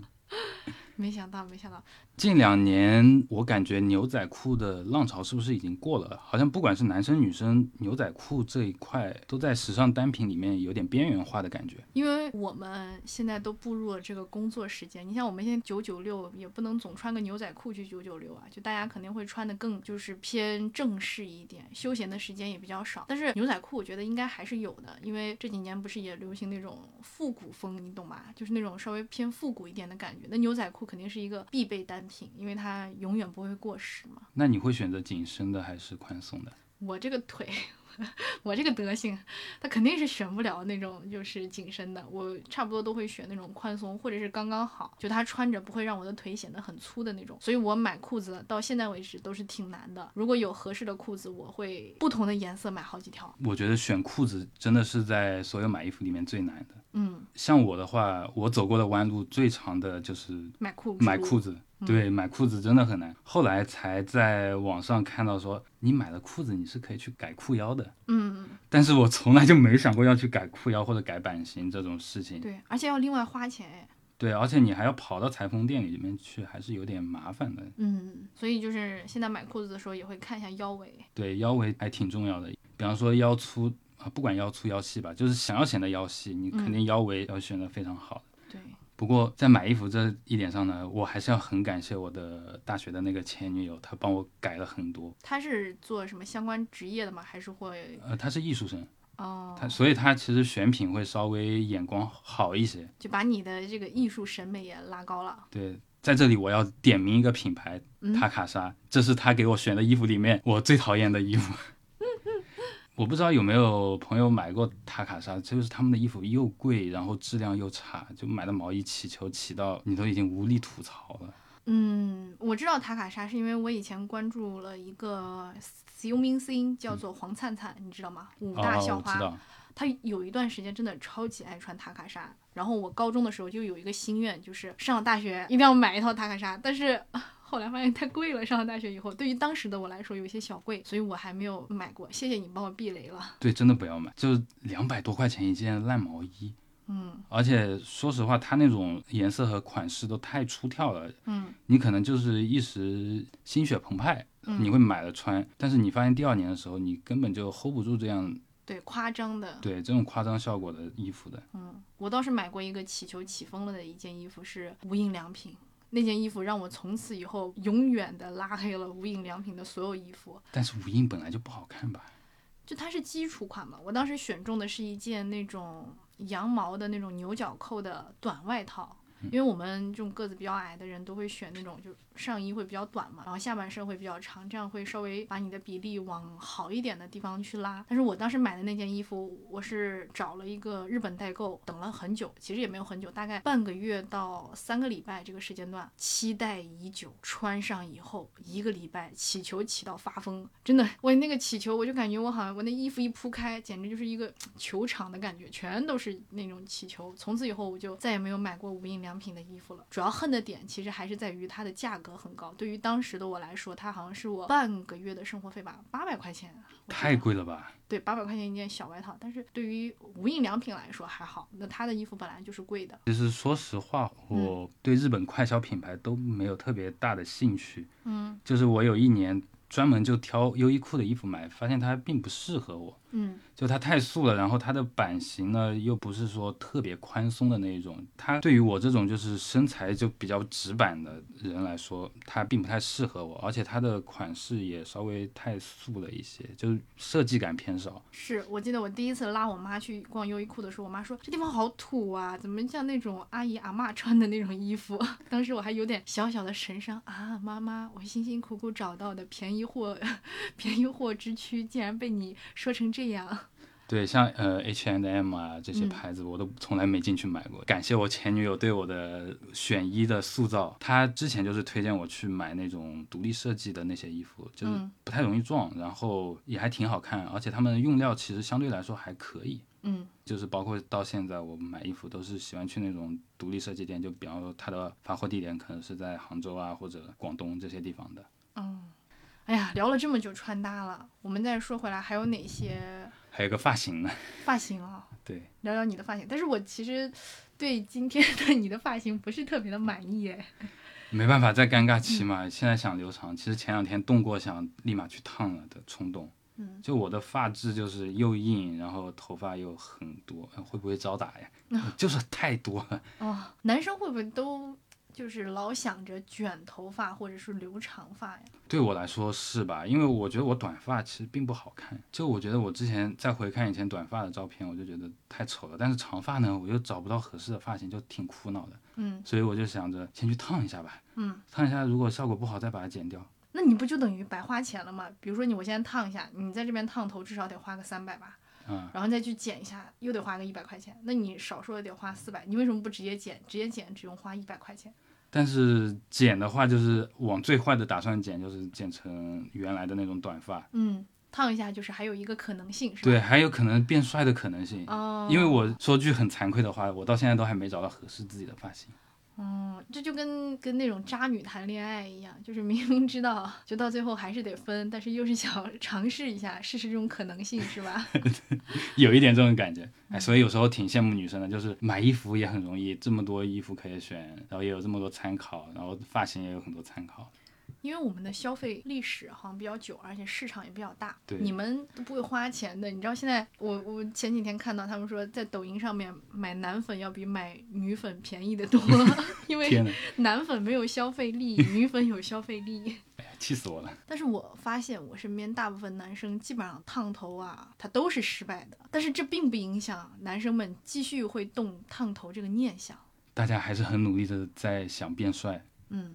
没想到，没想到，近两年，我感觉牛仔裤的浪潮是不是已经过了？好像不管是男生女生，牛仔裤这一块都在时尚单品里面有点边缘化的感觉。因为我们现在都步入了这个工作时间，你像我们现在九九六，也不能总穿个牛仔裤去九九六啊，就大家肯定会穿的更就是偏正式一点，休闲的时间也比较少。但是牛仔裤我觉得应该还是有的，因为这几年不是也流行那种复古风，你懂吧？就是那种稍微偏复古一点的感觉。那牛仔裤肯定是一个必备单品，因为它永远不会过时嘛。那你会选择紧身的还是宽松的？我这个腿，我这个德行，它肯定是选不了那种就是紧身的，我差不多都会选那种宽松或者是刚刚好，就它穿着不会让我的腿显得很粗的那种。所以我买裤子到现在为止都是挺难的。如果有合适的裤子，我会不同的颜色买好几条。我觉得选裤子真的是在所有买衣服里面最难的。嗯，像我的话，我走过的弯路最长的就是买裤买裤子，对，买裤子真的很难。后来才在网上看到说，你买了裤子你是可以去改裤腰的。嗯，但是我从来就没想过要去改裤腰或者改版型这种事情。对，而且要另外花钱哎。对，而且你还要跑到裁缝店里面去，还是有点麻烦的。嗯，所以就是现在买裤子的时候也会看一下腰围。对，腰围还挺重要的。比方说腰粗啊，不管腰粗腰细吧，就是想要显得腰细，你肯定腰围要选的非常好的。对，不过在买衣服这一点上呢，我还是要很感谢我的大学的那个前女友，她帮我改了很多。她是做什么相关职业的吗？还是会呃，她是艺术生，哦？她所以她其实选品会稍微眼光好一些。就把你的这个艺术审美也拉高了。对，在这里我要点名一个品牌，嗯塔卡莎，这是她给我选的衣服里面我最讨厌的衣服。我不知道有没有朋友买过塔卡莎，就是他们的衣服又贵，然后质量又差，就买的毛衣起球起到你都已经无力吐槽了。嗯，我知道塔卡莎是因为我以前关注了一个游明星，叫做黄灿灿，你知道吗？五大哦，校花，他有一段时间真的超级爱穿塔卡莎。然后我高中的时候就有一个心愿，就是上了大学一定要买一套塔卡莎，但是。啊后来发现太贵了，上了大学以后，对于当时的我来说有一些小贵，所以我还没有买过。谢谢你帮我避雷了。对，真的不要买，就两百多块钱一件烂毛衣，嗯而且说实话，它那种颜色和款式都太出挑了，嗯你可能就是一时心血澎湃，嗯你会买了穿，但是你发现第二年的时候，你根本就 hold 不住这样对，夸张的。对这种夸张效果的衣服的。嗯，我倒是买过一个起球起风了的一件衣服，是无印良品。那件衣服让我从此以后永远的拉黑了无印良品的所有衣服。但是无印本来就不好看吧？就它是基础款嘛，我当时选中的是一件那种羊毛的那种牛角扣的短外套，因为我们这种个子比较矮的人都会选那种就上衣会比较短嘛，然后下半身会比较长，这样会稍微把你的比例往好一点的地方去拉。但是我当时买的那件衣服，我是找了一个日本代购，等了很久，其实也没有很久，大概半个月到三个礼拜这个时间段，期待已久。穿上以后一个礼拜，起球起到发疯，真的，我那个起球，我就感觉我好像我那衣服一铺开，简直就是一个 球场的感觉，全都是那种起球。从此以后，我就再也没有买过无印良品的衣服了。主要恨的点其实还是在于它的价格很高，对于当时的我来说，它好像是我半个月的生活费吧，八百块钱。太贵了吧？对，八百块钱一件小外套，但是对于无印良品来说还好，那它的衣服本来就是贵的。其实说实话，嗯我对日本快消品牌都没有特别大的兴趣。嗯就是我有一年专门就挑优衣库的衣服买，发现它并不适合我。嗯就它太素了，然后它的版型呢又不是说特别宽松的那一种，它对于我这种就是身材就比较直板的人来说，它并不太适合我，而且它的款式也稍微太素了一些，就是设计感偏少。是我记得我第一次拉我妈去逛优衣库的时候，我妈说这地方好土啊，怎么像那种阿姨阿嬷穿的那种衣服？当时我还有点小小的神伤啊，妈妈，我辛辛苦苦找到的便宜货，便宜货之躯竟然被你说成这样。对，像呃 H and M 啊这些嗯牌子，我都从来没进去买过。感谢我前女友对我的选衣的塑造，她之前就是推荐我去买那种独立设计的那些衣服，就是嗯不太容易撞，然后也还挺好看，而且他们用料其实相对来说还可以。嗯就是包括到现在，我买衣服都是喜欢去那种独立设计店，就比方说它的发货地点可能是在杭州啊或者广东这些地方的。嗯，哎呀，聊了这么久穿搭了，我们再说回来，还有哪些还有个发型呢，发型啊？对，聊聊你的发型。但是我其实对今天的你的发型不是特别的满意哎。没办法，在尴尬期嘛，现在想留长，其实前两天动过想立马去烫了的冲动。嗯，就我的发质就是又硬，然后头发又很多，呃会不会招打呀？就是太多了。哦，男生会不会都就是老想着卷头发或者是留长发呀？对我来说是吧？因为我觉得我短发其实并不好看。就我觉得我之前再回看以前短发的照片，我就觉得太丑了。但是长发呢，我又找不到合适的发型，就挺苦恼的。嗯所以我就想着先去烫一下吧，嗯，烫一下，如果效果不好再把它剪掉。那你不就等于白花钱了吗？比如说你我现在烫一下，你在这边烫头至少得花个三百吧，嗯，然后再去剪一下又得花个一百块钱，那你少说也得花四百，你为什么不直接剪？直接剪只用花一百块钱？但是剪的话，就是往最坏的打算剪，就是剪成原来的那种短发。嗯，烫一下就是还有一个可能性是吧？对，还有可能变帅的可能性。哦，因为我说句很惭愧的话，我到现在都还没找到合适自己的发型。哦，这就跟跟那种渣女谈恋爱一样，就是明明知道，就到最后还是得分，但是又是想尝试一下，试试这种可能性，是吧？有一点这种感觉，哎，所以有时候挺羡慕女生的，就是买衣服也很容易，这么多衣服可以选，然后也有这么多参考，然后发型也有很多参考。因为我们的消费历史好像比较久，而且市场也比较大，对你们都不会花钱的。你知道现在我我前几天看到他们说，在抖音上面买男粉要比买女粉便宜的多，因为，男粉没有消费力，女粉有消费力。哎呀气死我了！但是我发现我身边大部分男生基本上烫头啊，他都是失败的。但是这并不影响男生们继续会动烫头这个念想。大家还是很努力的在想变帅。嗯，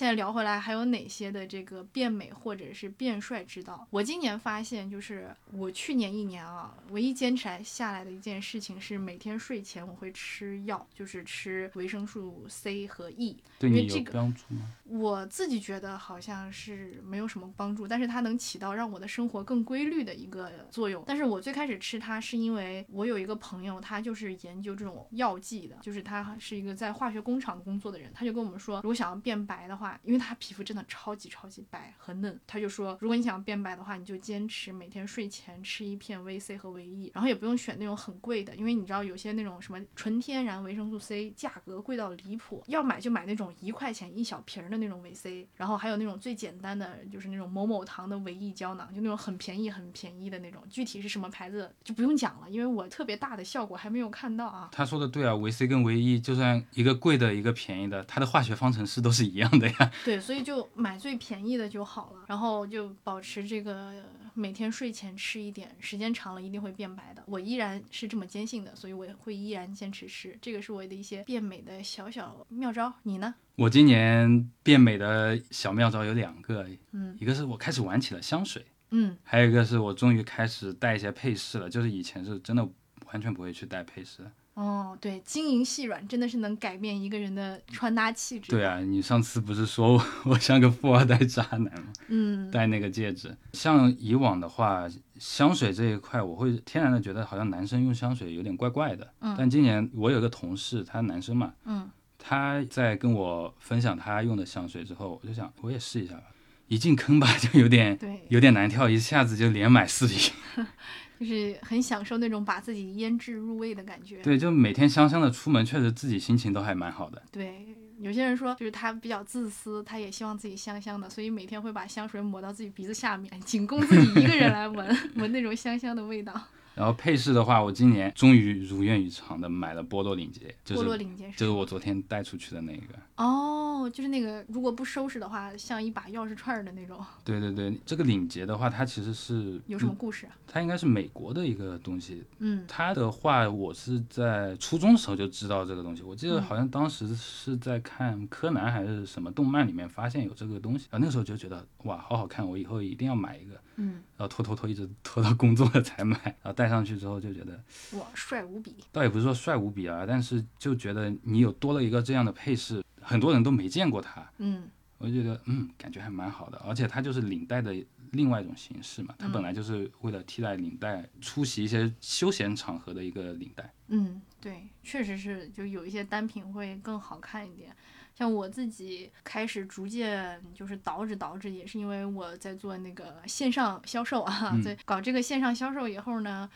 现在聊回来，还有哪些的这个变美或者是变帅之道？我今年发现，就是我去年一年啊，唯一坚持来下来的一件事情是每天睡前我会吃药，就是吃维生素 C 和 E。对你有因为这个帮助吗？我自己觉得好像是没有什么帮助，但是它能起到让我的生活更规律的一个作用。但是我最开始吃它是因为我有一个朋友，他就是研究这种药剂的，就是他是一个在化学工厂工作的人，他就跟我们说，如果想要变白的话，因为他皮肤真的超级超级白和嫩，他就说，如果你想变白的话，你就坚持每天睡前吃一片维 C 和维 E，然后也不用选那种很贵的，因为你知道有些那种什么纯天然维生素 C 价格贵到离谱，要买就买那种一块钱一小瓶儿的那种维 C，然后还有那种最简单的就是那种某某糖的维 E 胶囊，就那种很便宜很便宜的那种，具体是什么牌子就不用讲了，因为我特别大的效果还没有看到啊。他说的对啊，维 C 跟维 E 就算一个贵的，一个便宜的，它的化学方程式都是一样的呀。对，所以就买最便宜的就好了，然后就保持这个每天睡前吃一点，时间长了一定会变白的。我依然是这么坚信的，所以我也会依然坚持吃。这个是我的一些变美的小小妙招。你呢？我今年变美的小妙招有两个，嗯一个是我开始玩起了香水，嗯还有一个是我终于开始带一些配饰了，就是以前是真的完全不会去带配饰的。哦，对，晶莹细软真的是能改变一个人的穿搭气质。对，啊，你上次不是说我 我像个富二代渣男吗？嗯戴那个戒指，像以往的话，香水这一块，我会天然的觉得好像男生用香水有点怪怪的。嗯但今年我有个同事，他男生嘛，嗯他在跟我分享他用的香水之后，我就想我也试一下吧。一进坑吧，就有点对，有点难跳，一下子就连买四瓶。就是很享受那种把自己腌制入味的感觉。对，就每天香香的出门，确实自己心情都还蛮好的。对，有些人说就是他比较自私，他也希望自己香香的，所以每天会把香水抹到自己鼻子下面，仅供自己一个人来闻，闻那种香香的味道。然后配饰的话，我今年终于如愿以偿的买了波洛领结，就是就是我昨天带出去的那个。哦，就是那个如果不收拾的话，像一把钥匙串儿的那种。对对对，这个领结的话，它其实是有什么故事啊？它应该是美国的一个东西。嗯它的话，我是在初中时候就知道这个东西。我记得嗯好像当时是在看柯南还是什么动漫里面发现有这个东西，啊，那个时候就觉得哇，好好看，我以后一定要买一个。嗯然后拖拖拖一直拖到工作了才买，然后戴上去之后就觉得哇，帅无比。倒也不是说帅无比啊，但是就觉得你有多了一个这样的配饰，很多人都没见过它，嗯我就觉得嗯，感觉还蛮好的，而且它就是领带的另外一种形式嘛，它本来就是为了替代领带出席一些休闲场合的一个领带。嗯，对，确实是，就有一些单品会更好看一点。像我自己开始逐渐就是倒饬倒饬，也是因为我在做那个线上销售啊，嗯在搞这个线上销售以后呢，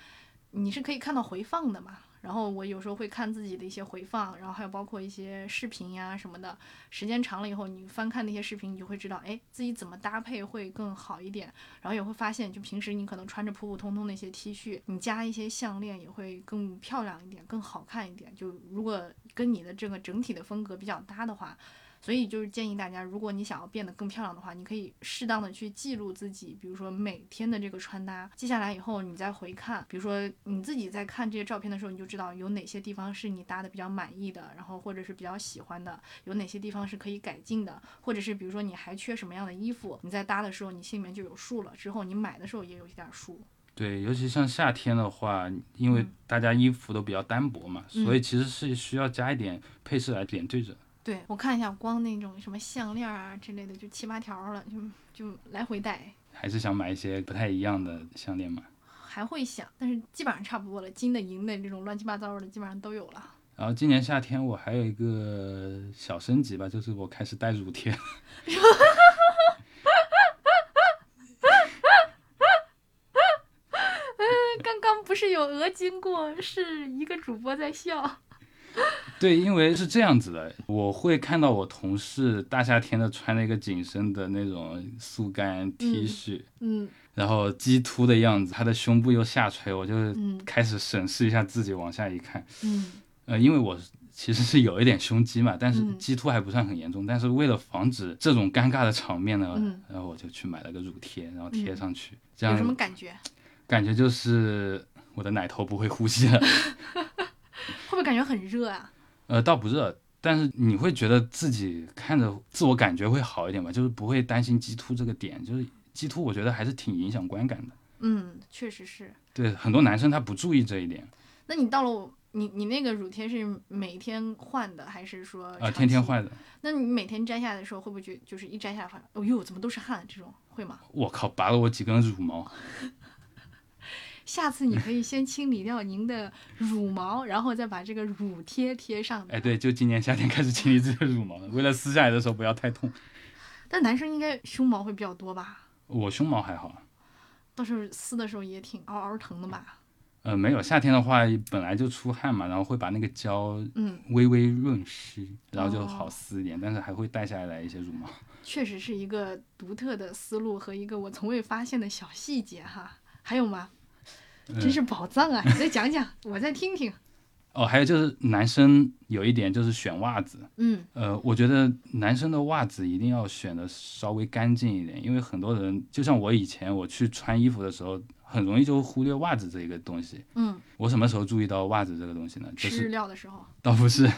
你是可以看到回放的嘛。然后我有时候会看自己的一些回放，然后还有包括一些视频呀什么的。时间长了以后，你翻看那些视频，你就会知道，哎，自己怎么搭配会更好一点。然后也会发现，就平时你可能穿着普普通通的一些 T 恤，你加一些项链也会更漂亮一点，更好看一点。就如果跟你的这个整体的风格比较搭的话，所以就是建议大家，如果你想要变得更漂亮的话，你可以适当的去记录自己，比如说每天的这个穿搭，记下来以后你再回看，比如说你自己在看这些照片的时候，你就知道有哪些地方是你搭的比较满意的，然后或者是比较喜欢的，有哪些地方是可以改进的，或者是比如说你还缺什么样的衣服，你在搭的时候你心里面就有数了，之后你买的时候也有一点数。对，尤其像夏天的话，因为嗯大家衣服都比较单薄嘛，所以其实是需要加一点配饰来点缀着。对我看一下，光那种什么项链啊之类的，就七八条了，就就来回戴。还是想买一些不太一样的项链嘛。还会想，但是基本上差不多了，金的、银的这种乱七八糟的，基本上都有了。然后今年夏天我还有一个小升级吧，就是我开始戴乳贴。刚刚不是有鹅经过，是一个主播在笑。对，因为是这样子的，我会看到我同事大夏天的穿了一个紧身的那种速干 T 恤，嗯。然后鸡突的样子，他的胸部又下垂，我就嗯。开始审视一下自己，往下一看，嗯。呃，因为我其实是有一点胸肌嘛，但是嗯。鸡突还不算很严重，但是为了防止这种尴尬的场面呢，嗯然后我就去买了个乳贴，然后贴嗯上去，这样有什么样感觉？感觉就是我的奶头不会呼吸了。会不会感觉很热啊？呃，倒不热，但是你会觉得自己看着自我感觉会好一点吧，就是不会担心鸡突这个点，就是鸡突，我觉得还是挺影响观感的。嗯，确实是。对，很多男生他不注意这一点，那你到了你你那个乳贴是每天换的，还是说啊？天天换的。那你每天摘下来的时候，会不会觉就是一摘下来发现，哦呦，怎么都是汗？这种会吗？我靠，拔了我几根乳毛。下次你可以 先清理掉您的乳毛，然后再把这个乳贴贴上。哎，对，就今年夏天开始清理自己的乳毛了，为了撕下来的时候不要太痛。但男生应该胸毛会比较多吧？我胸毛还好，到时候撕的时候也挺嗷嗷疼的吧？呃，没有，夏天的话本来就出汗嘛，然后会把那个胶嗯，微微润湿，然后就哦好撕一点，但是还会带下来一些乳毛。确实是一个独特的思路和一个我从未发现的小细节哈。还有吗？真是宝藏啊！你再讲讲，我再听听。哦，还有就是男生有一点就是选袜子，嗯呃，我觉得男生的袜子一定要选的稍微干净一点，因为很多人就像我以前我去穿衣服的时候，很容易就忽略袜子这一个东西。嗯，我什么时候注意到袜子这个东西呢？就吃日是料的时候，倒不是，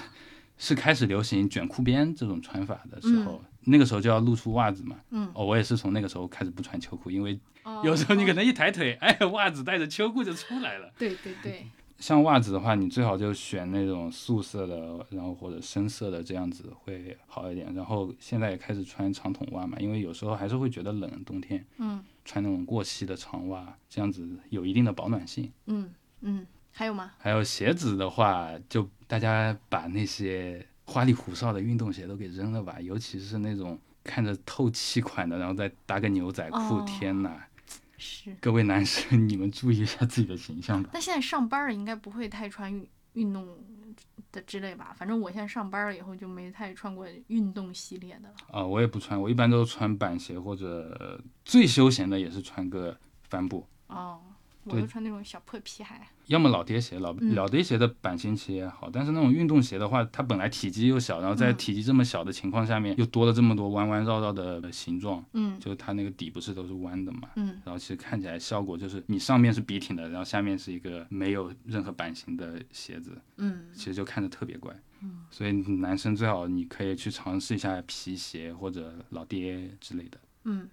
是开始流行卷裤边这种穿法的时候，那个时候就要露出袜子嘛。嗯，哦，我也是从那个时候开始不穿秋裤，因为哦有时候你可哦能一抬腿，哎，袜子带着秋裤就出来了。对对对，像袜子的话，你最好就选那种素色的，然后或者深色的，这样子会好一点。然后现在也开始穿长筒袜嘛，因为有时候还是会觉得冷，冬天嗯穿那种过膝的长袜，这样子有一定的保暖性。嗯嗯，还有吗？还有鞋子的话，就大家把那些花里胡哨的运动鞋都给扔了吧，尤其是那种看着透气款的，然后再搭个牛仔裤，哦天哪！是。各位男生，你们注意一下自己的形象吧。那现在上班了，应该不会太穿运运动的之类吧？反正我现在上班了以后就没太穿过运动系列的了。啊、我也不穿，我一般都穿板鞋或者最休闲的也是穿个帆布，哦，我对都穿那种小破皮鞋。要么老爹鞋，老嗯老爹鞋的版型其实也好，但是那种运动鞋的话，它本来体积又小，然后在嗯体积这么小的情况下面，又多了这么多弯弯绕绕的形状，嗯就它那个底不是都是弯的嘛，嗯然后其实看起来效果就是你上面是笔挺的，然后下面是一个没有任何版型的鞋子，嗯其实就看着特别怪。嗯所以男生最好你可以去尝试一下皮鞋或者老爹之类的。嗯。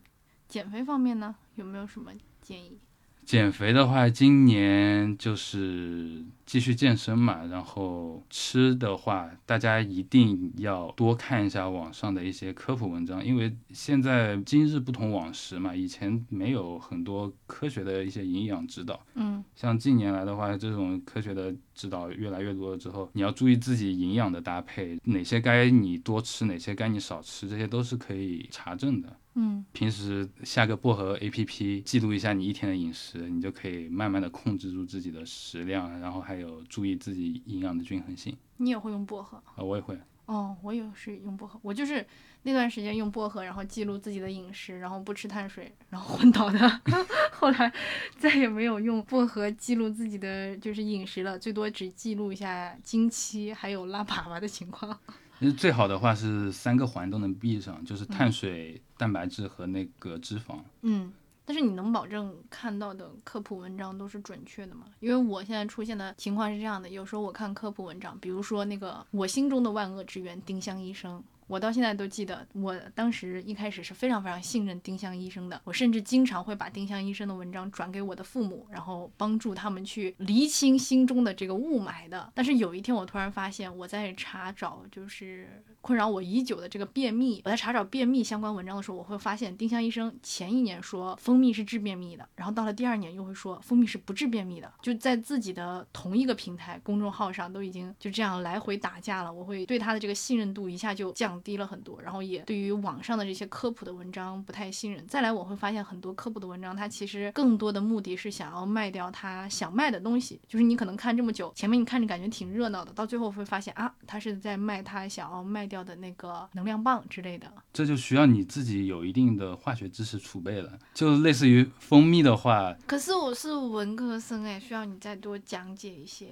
减肥方面呢，有没有什么建议？减肥的话，今年就是继续健身嘛，然后吃的话，大家一定要多看一下网上的一些科普文章，因为现在今日不同往时嘛，以前没有很多科学的一些营养指导，嗯像近年来的话，这种科学的指导越来越多了之后，你要注意自己营养的搭配，哪些该你多吃，哪些该你少吃，这些都是可以查证的。嗯平时下个薄荷 APP 记录一下你一天的饮食，你就可以慢慢的控制住自己的食量，然后还有注意自己营养的均衡性。你也会用薄荷？啊，我也会。哦，我也是用薄荷，我就是那段时间用薄荷，然后记录自己的饮食，然后不吃碳水，然后昏倒的。后来再也没有用薄荷记录自己的就是饮食了，最多只记录一下经期还有拉粑粑的情况。其实最好的话是三个环都能闭上，就是碳水、蛋白质和那个脂肪。嗯，但是你能保证看到的科普文章都是准确的吗？因为我现在出现的情况是这样的，有时候我看科普文章，比如说那个我心中的万恶之源丁香医生。我到现在都记得，我当时一开始是非常非常信任丁香医生的，我甚至经常会把丁香医生的文章转给我的父母，然后帮助他们去厘清心中的这个雾霾的。但是有一天，我突然发现，我在查找就是困扰我已久的这个便秘，我在查找便秘相关文章的时候，我会发现丁香医生前一年说蜂蜜是治便秘的，然后到了第二年又会说蜂蜜是不治便秘的，就在自己的同一个平台公众号上都已经就这样来回打架了，我会对他的这个信任度一下就降低了很多，然后也对于网上的这些科普的文章不太信任。再来，我会发现很多科普的文章，它其实更多的目的是想要卖掉它想卖的东西，就是你可能看这么久，前面你看着感觉挺热闹的，到最后会发现啊，他是在卖他想要卖掉的那个能量棒之类的。这就需要你自己有一定的化学知识储备了。就类似于蜂蜜的话，可是我是文科生哎，需要你再多讲解一些。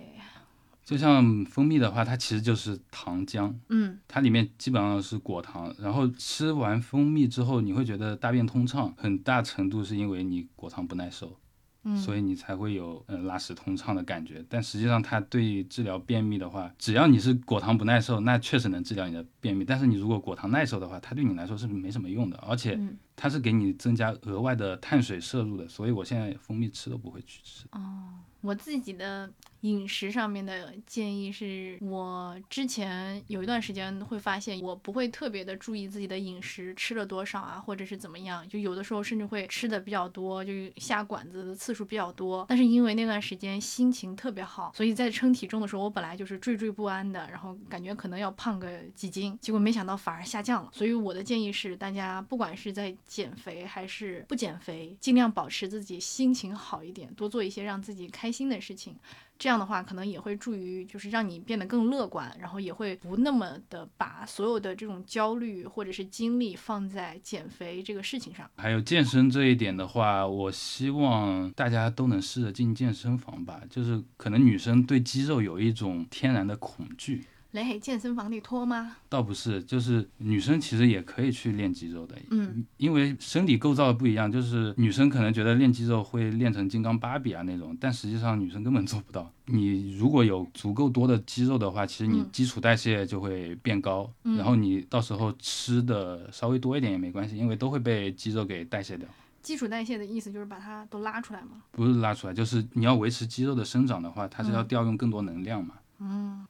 就像蜂蜜的话，它其实就是糖浆，嗯它里面基本上是果糖。然后吃完蜂蜜之后，你会觉得大便通畅，很大程度是因为你果糖不耐受。嗯，所以你才会有呃拉屎通畅的感觉。但实际上，它对治疗便秘的话，只要你是果糖不耐受，那确实能治疗你的便秘。但是你如果果糖耐受的话，它对你来说是没什么用的，而且嗯它是给你增加额外的碳水摄入的。所以我现在蜂蜜吃都不会去吃。哦我自己的饮食上面的建议是，我之前有一段时间会发现，我不会特别的注意自己的饮食吃了多少啊，或者是怎么样，就有的时候甚至会吃的比较多，就下馆子的次数比较多。但是因为那段时间心情特别好，所以在称体重的时候，我本来就是惴惴不安的，然后感觉可能要胖个几斤，结果没想到反而下降了。所以我的建议是，大家不管是在减肥还是不减肥，尽量保持自己心情好一点，多做一些让自己开心的事情。这样的话，可能也会助于就是让你变得更乐观，然后也会不那么的把所有的这种焦虑或者是精力放在减肥这个事情上。还有健身这一点的话，我希望大家都能试着进健身房吧。就是可能女生对肌肉有一种天然的恐惧，雷嘿，健身房里脱吗？倒不是，就是女生其实也可以去练肌肉的。嗯，因为身体构造不一样，就是女生可能觉得练肌肉会练成金刚芭比啊那种，但实际上女生根本做不到。你如果有足够多的肌肉的话，其实你嗯基础代谢就会变高，嗯然后你到时候吃的稍微多一点也没关系，因为都会被肌肉给代谢掉。基础代谢的意思就是把它都拉出来嘛。不是拉出来，就是你要维持肌肉的生长的话，它是要嗯调用更多能量嘛。嗯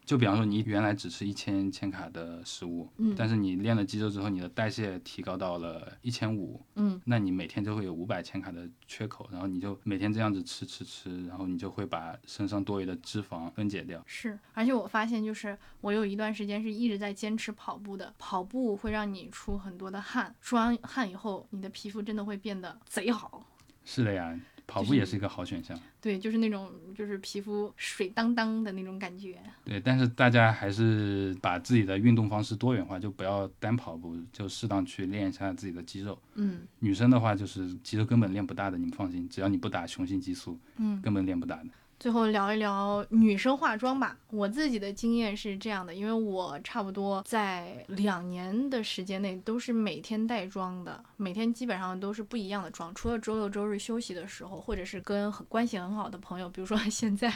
就比方说，你原来只吃一千千卡的食物，嗯但是你练了肌肉之后，你的代谢提高到了一千五，嗯那你每天就会有五百千卡的缺口，然后你就每天这样子吃吃吃，然后你就会把身上多余的脂肪分解掉。是，而且我发现就是我有一段时间是一直在坚持跑步的，跑步会让你出很多的汗，出完汗以后，你的皮肤真的会变得贼好。是的呀，跑步也是一个好选项。对，就是那种就是皮肤水当当的那种感觉。对，但是大家还是把自己的运动方式多元化，就不要单跑步，就适当去练一下自己的肌肉。嗯女生的话就是肌肉根本练不大的，你们放心，只要你不打雄性激素，嗯。根本练不大的。最后聊一聊女生化妆吧。我自己的经验是这样的，因为我差不多在两年的时间内都是每天带妆的，每天基本上都是不一样的妆，除了周六周日休息的时候，或者是跟很关系很好的朋友，比如说 现在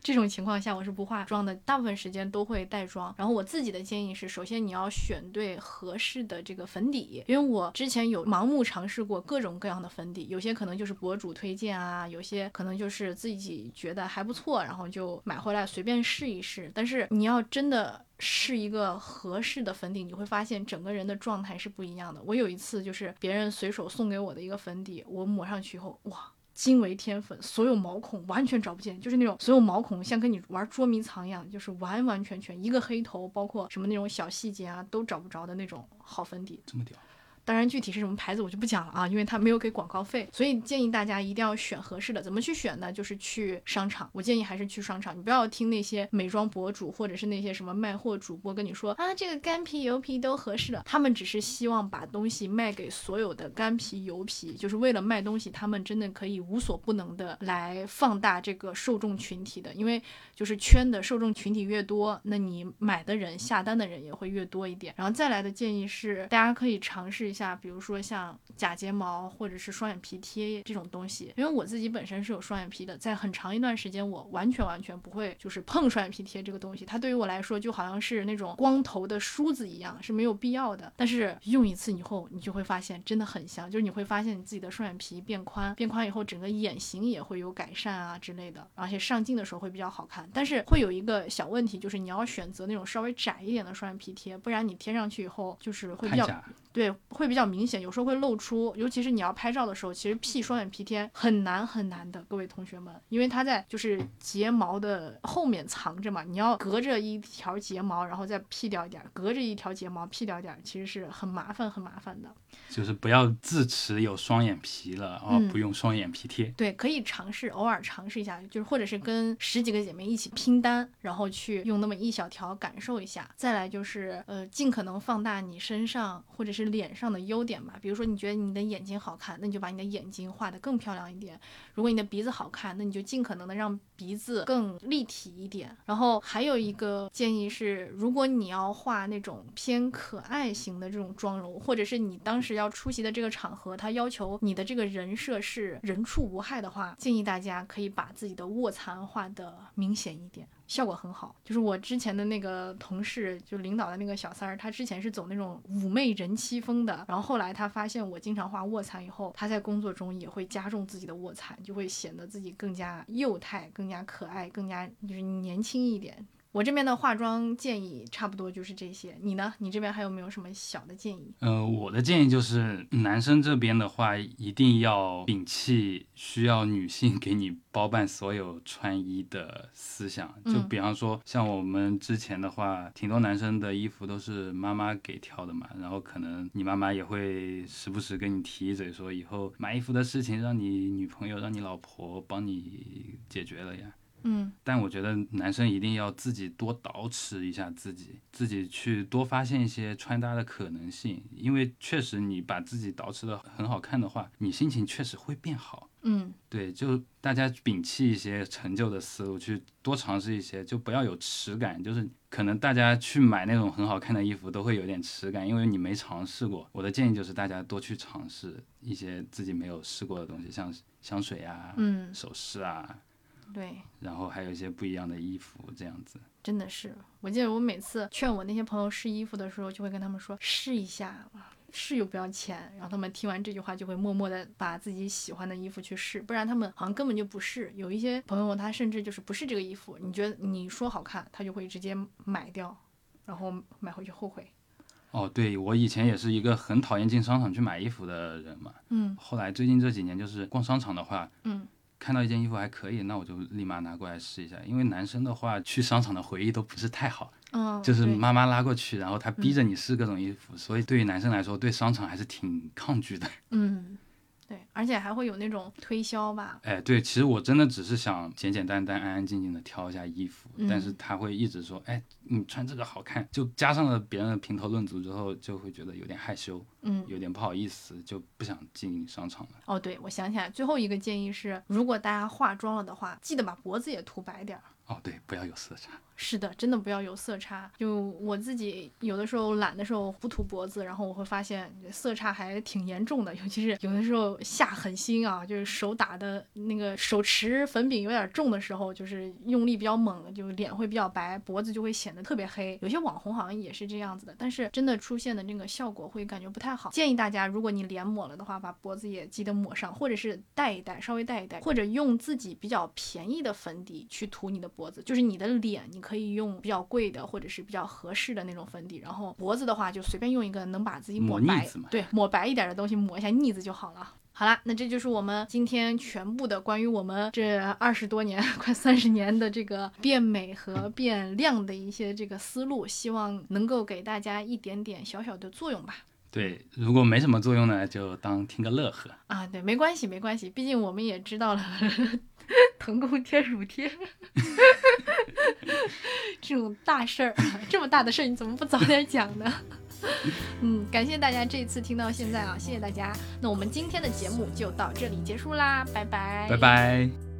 这种情况下我是不化妆的，大部分时间都会带妆。然后我自己的建议是，首先你要选对合适的这个粉底，因为我之前有盲目尝试过各种各样的粉底，有些可能就是博主推荐啊，有些可能就是自己觉得还不错，然后就买回来随便试一试。但是你要真的试一个合适的粉底，你会发现整个人的状态是不一样的。我有一次就是别人随手送给我的一个粉底，我抹上去以后，哇！惊为天粉，所有毛孔完全找不见，就是那种所有毛孔像跟你玩捉迷藏一样，就是完完全全一个黑头，包括什么那种小细节啊都找不着的那种好粉底，这么屌。当然，具体是什么牌子我就不讲了啊，因为他没有给广告费，所以建议大家一定要选合适的。怎么去选呢？就是去商场，我建议还是去商场，你不要听那些美妆博主或者是那些什么卖货主播跟你说啊，这个干皮油皮都合适的，他们只是希望把东西卖给所有的干皮油皮，就是为了卖东西，他们真的可以无所不能的来放大这个受众群体的，因为就是圈的受众群体越多，那你买的人下单的人也会越多一点。然后再来的建议是，大家可以尝试。下，比如说像假睫毛或者是双眼皮贴这种东西，因为我自己本身是有双眼皮的，在很长一段时间我完全完全不会就是碰双眼皮贴这个东西，它对于我来说就好像是那种光头的梳子一样，是没有必要的。但是用一次以后，你就会发现真的很香，就是你会发现你自己的双眼皮变宽，变宽以后整个眼型也会有改善啊之类的，而且上镜的时候会比较好看。但是会有一个小问题，就是你要选择那种稍微窄一点的双眼皮贴，不然你贴上去以后就是会比较。对，会比较明显，有时候会露出，尤其是你要拍照的时候，其实 P 双眼皮贴很难很难的，各位同学们，因为它在就是睫毛的后面藏着嘛，你要隔着一条睫毛，然后再 P 掉一点，隔着一条睫毛 P 掉一点，其实是很麻烦很麻烦的。就是不要自持有双眼皮了，然后不用双眼皮贴。对，可以尝试，偶尔尝试一下，就是或者是跟十几个姐妹一起拼单，然后去用那么一小条感受一下。再来就是呃，尽可能放大你身上或者是脸上的优点吧。比如说你觉得你的眼睛好看，那你就把你的眼睛画得更漂亮一点。如果你的鼻子好看，那你就尽可能的让鼻子更立体一点。然后还有一个建议是，如果你要画那种偏可爱型的这种妆容，或者是你当时要出席的这个场合，他要求你的这个人设是人畜无害的话，建议大家可以把自己的卧蚕画得明显一点，效果很好。就是我之前的那个同事，就领导的那个小三儿，他之前是走那种妩媚人妻风的，然后后来他发现我经常画卧蚕以后，他在工作中也会加重自己的卧蚕，就会显得自己更加幼态、更加可爱、更加就是年轻一点。我这边的化妆建议差不多就是这些，你呢？你这边还有没有什么小的建议？呃，我的建议就是男生这边的话，一定要摒弃需要女性给你包办所有穿衣的思想。就比方说，像我们之前的话，挺多男生的衣服都是妈妈给挑的嘛，然后可能你妈妈也会时不时跟你提一嘴，说以后买衣服的事情让你女朋友、让你老婆帮你解决了呀。嗯，但我觉得男生一定要自己多捯饬一下自己，自己去多发现一些穿搭的可能性，因为确实你把自己捯饬的很好看的话，你心情确实会变好。嗯，对，就大家摒弃一些陈旧的思路，去多尝试一些，就不要有耻感。就是可能大家去买那种很好看的衣服都会有点耻感，因为你没尝试过。我的建议就是大家多去尝试一些自己没有试过的东西，像香水啊，嗯，首饰啊。对，然后还有一些不一样的衣服，这样子真的是。我记得我每次劝我那些朋友试衣服的时候，就会跟他们说试一下，试又不要钱。然后他们听完这句话，就会默默的把自己喜欢的衣服去试，不然他们好像根本就不试。有一些朋友他甚至就是不是这个衣服，你觉得你说好看，他就会直接买掉，然后买回去后悔。哦，对我以前也是一个很讨厌进商场去买衣服的人嘛。嗯。后来最近这几年就是逛商场的话，嗯。看到一件衣服还可以，那我就立马拿过来试一下。因为男生的话，去商场的回忆都不是太好，嗯，就是妈妈拉过去，然后他逼着你试各种衣服，所以对于男生来说，对商场还是挺抗拒的。嗯，对，而且还会有那种推销吧？哎，对，其实我真的只是想简简单单、安安静静的挑一下衣服，但是他会一直说，哎，你穿这个好看，就加上了别人的评头论足之后，就会觉得有点害羞。嗯，有点不好意思，就不想进商场了。哦，对，我想起来，最后一个建议是，如果大家化妆了的话，记得把脖子也涂白点儿。哦，对，不要有色差。是的，真的不要有色差。就我自己有的时候懒的时候不涂脖子，然后我会发现色差还挺严重的，尤其是有的时候下狠心啊，就是手打的那个手持粉饼有点重的时候，就是用力比较猛，就脸会比较白，脖子就会显得特别黑。有些网红好像也是这样子的，但是真的出现的那个效果会感觉不太好。建议大家，如果你脸抹了的话，把脖子也记得抹上，或者是带一带，稍微带一带，或者用自己比较便宜的粉底去涂你的脖子，就是你的脸，你可以用比较贵的或者是比较合适的那种粉底，然后脖子的话就随便用一个能把自己抹白对，抹白一点的东西抹一下腻子就好了。好啦，那这就是我们今天全部的关于我们这二十多年、快三十年的这个变美和变亮的一些这个思路，希望能够给大家一点点小小的作用吧。对，如果没什么作用呢，就当听个乐呵。啊，对，没关系，没关系，毕竟我们也知道了 腾空贴乳贴这种大事儿，这么大的事儿，你怎么不早点讲呢？嗯，感谢大家这次听到现在啊，谢谢大家。那我们今天的节目就到这里结束啦，拜拜，拜。拜。